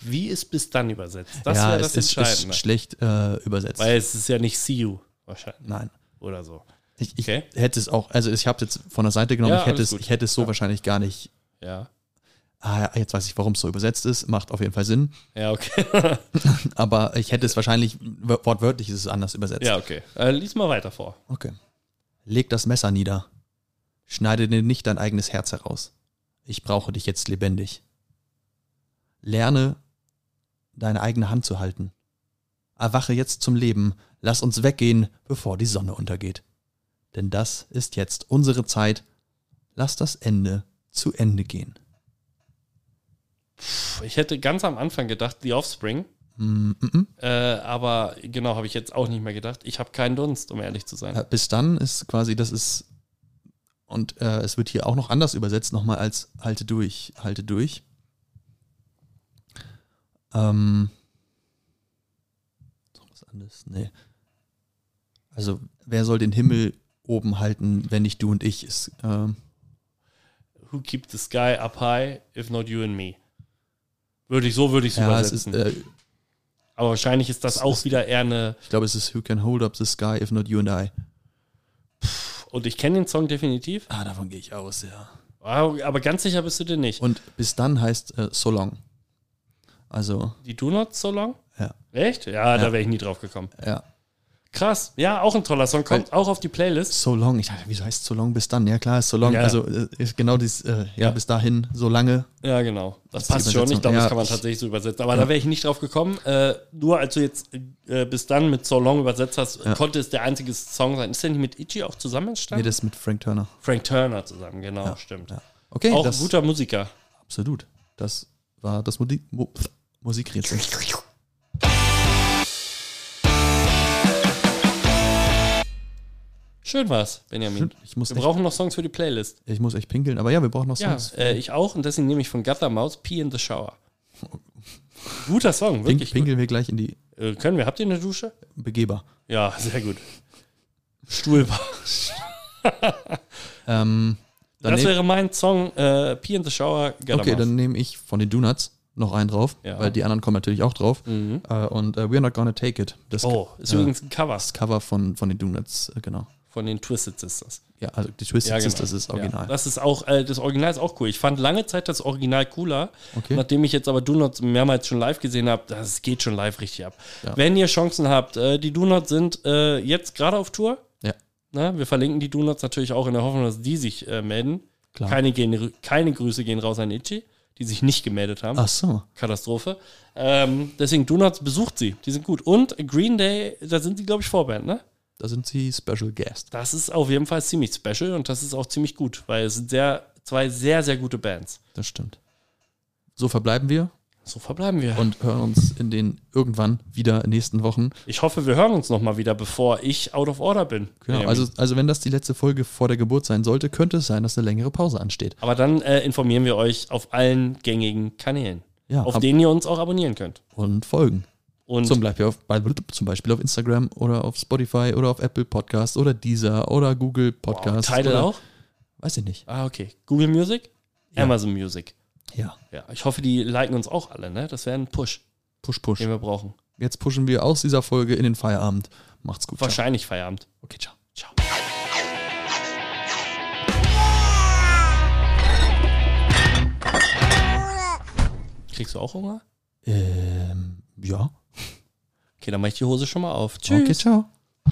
Wie ist bis dann übersetzt? Das ja, wäre es das ist, Entscheidende. ist schlecht äh, übersetzt. Weil es ist ja nicht see you wahrscheinlich. Nein. Oder so. Ich, ich Okay. hätte es auch, also ich habe es jetzt von der Seite genommen, Ja, ich, hätte es, gut. ich hätte es so Ja. wahrscheinlich gar nicht. Ja. Ah, jetzt weiß ich, warum es so übersetzt ist. Macht auf jeden Fall Sinn. Ja, okay. Aber ich hätte es wahrscheinlich, wortwörtlich ist es anders übersetzt. ja, okay. Äh, lies mal weiter vor. Okay. Leg das Messer nieder. Schneide dir nicht dein eigenes Herz heraus. Ich brauche dich jetzt lebendig. Lerne, deine eigene Hand zu halten. Erwache jetzt zum Leben. Lass uns weggehen, bevor die Sonne untergeht. Denn das ist jetzt unsere Zeit. Lass das Ende zu Ende gehen. Ich hätte ganz am Anfang gedacht, The Offspring. Mm, mm. Äh, aber genau, habe ich jetzt auch nicht mehr gedacht. Ich habe keinen Dunst, um ehrlich zu sein. Bis dann ist quasi, das ist, und äh, es wird hier auch noch anders übersetzt, nochmal als halte durch, halte durch. Ähm, noch was anderes? Nee. Also, wer soll den Himmel oben halten, wenn nicht du und ich? Ist, ähm, Who keeps the sky up high, if not you and me? Würde ich, so würde ich es ja, es ist, äh, aber wahrscheinlich ist das auch ist- wieder eher eine. ich glaube, es ist Who can hold up the sky if not you and I. Und ich kenne den Song definitiv. Ah, davon gehe ich aus, ja. Aber ganz sicher bist du dir nicht. Und bis dann heißt äh, so long. Also, Die Do Not So Long? ja, Echt? Ja, da Ja. wäre ich nie drauf gekommen. ja. Krass. Ja, auch ein toller Song. Kommt auch auf die Playlist. So long. Ich dachte, wieso heißt so long bis dann? Ja, klar, ist so long. Ja. Also äh, ist genau dieses, äh, ja, Ja. bis dahin, so lange. Ja, genau. Das die passt schon. Ich glaube, das Ja, kann man ich- tatsächlich so übersetzen. Aber da wäre ich nicht drauf gekommen. Äh, nur als du jetzt äh, bis dann mit So Long übersetzt hast, konnte es der einzige Song sein. Ist der nicht mit Ichi auch zusammen Nee, entstanden? das ist mit Frank Turner. Frank Turner zusammen, genau, stimmt. Ja. Okay, Auch das, ein guter Musiker. absolut. Das war das Mo Musikrätsel. Schön war's, Benjamin. Muss, Wir echt, brauchen noch Songs für die Playlist. ich muss echt pinkeln, aber ja, wir brauchen noch Ja, Songs. äh, ich auch und deswegen nehme ich von Guttermaus Pee in the Shower. Guter Song, Pink, wirklich. pinkeln wir gleich in die Gut. Äh, können wir? Habt ihr eine Dusche? Begeber. Ja, sehr gut. Stuhlbar. Ähm, Das wäre mein Song, äh, Pee in the Shower, Guttermaus. okay, dann nehme ich von den Donuts noch einen drauf, Ja. weil die anderen kommen natürlich auch drauf. Mhm. Äh, und äh, We're Not Gonna Take It. Das, Oh, ist äh, übrigens ein Cover das Cover von, von den Donuts, äh, genau. Von den Twisted Sisters. Ja, also die Twisted Ja, genau. Sisters ist original. Ja, das ist auch, äh, das Original ist auch cool. Ich fand lange Zeit das Original cooler. Okay. Nachdem ich jetzt aber Donuts mehrmals schon live gesehen habe, das geht schon live richtig ab. Ja. Wenn ihr Chancen habt, äh, die Donuts sind äh, jetzt gerade auf Tour. Ja. Na, wir verlinken die Donuts natürlich auch in der Hoffnung, dass die sich äh, melden. Klar. Keine, gehen, keine Grüße gehen raus an Itchy, die sich nicht gemeldet haben. Ach so. Katastrophe. Ähm, deswegen Donuts besucht sie. Die sind gut. Und Green Day, da sind sie, glaube ich, Vorband, ne? Da sind sie Special Guest. Das ist auf jeden Fall ziemlich special und das ist auch ziemlich gut, weil es sind sehr, zwei sehr, sehr gute Bands. Das stimmt. So verbleiben wir So verbleiben wir. und hören uns in den irgendwann wieder in den nächsten Wochen. ich hoffe, wir hören uns nochmal wieder, bevor ich out of order bin. Genau. Also, also wenn das die letzte Folge vor der Geburt sein sollte, könnte es sein, dass eine längere Pause ansteht. Aber dann äh, informieren wir euch auf allen gängigen Kanälen, Ja, auf denen ihr uns auch abonnieren könnt. und folgen. Und zum, Beispiel auf, zum Beispiel auf Instagram oder auf Spotify oder auf Apple Podcast oder Deezer oder Google Podcast. Wow, Tidal auch? Weiß ich nicht. Ah, okay. Google Music? Ja. Amazon Music. Ja. Ja, ich hoffe, die liken uns auch alle, ne? Das wäre ein Push. Push, Push. Den wir brauchen. Jetzt pushen wir aus dieser Folge in den Feierabend. Macht's gut. Wahrscheinlich ciao. Feierabend. Okay, ciao. Ciao. Kriegst du auch Hunger? Ähm, ja. Okay, dann mach ich die Hose schon mal auf. Tschüss. Okay, ciao.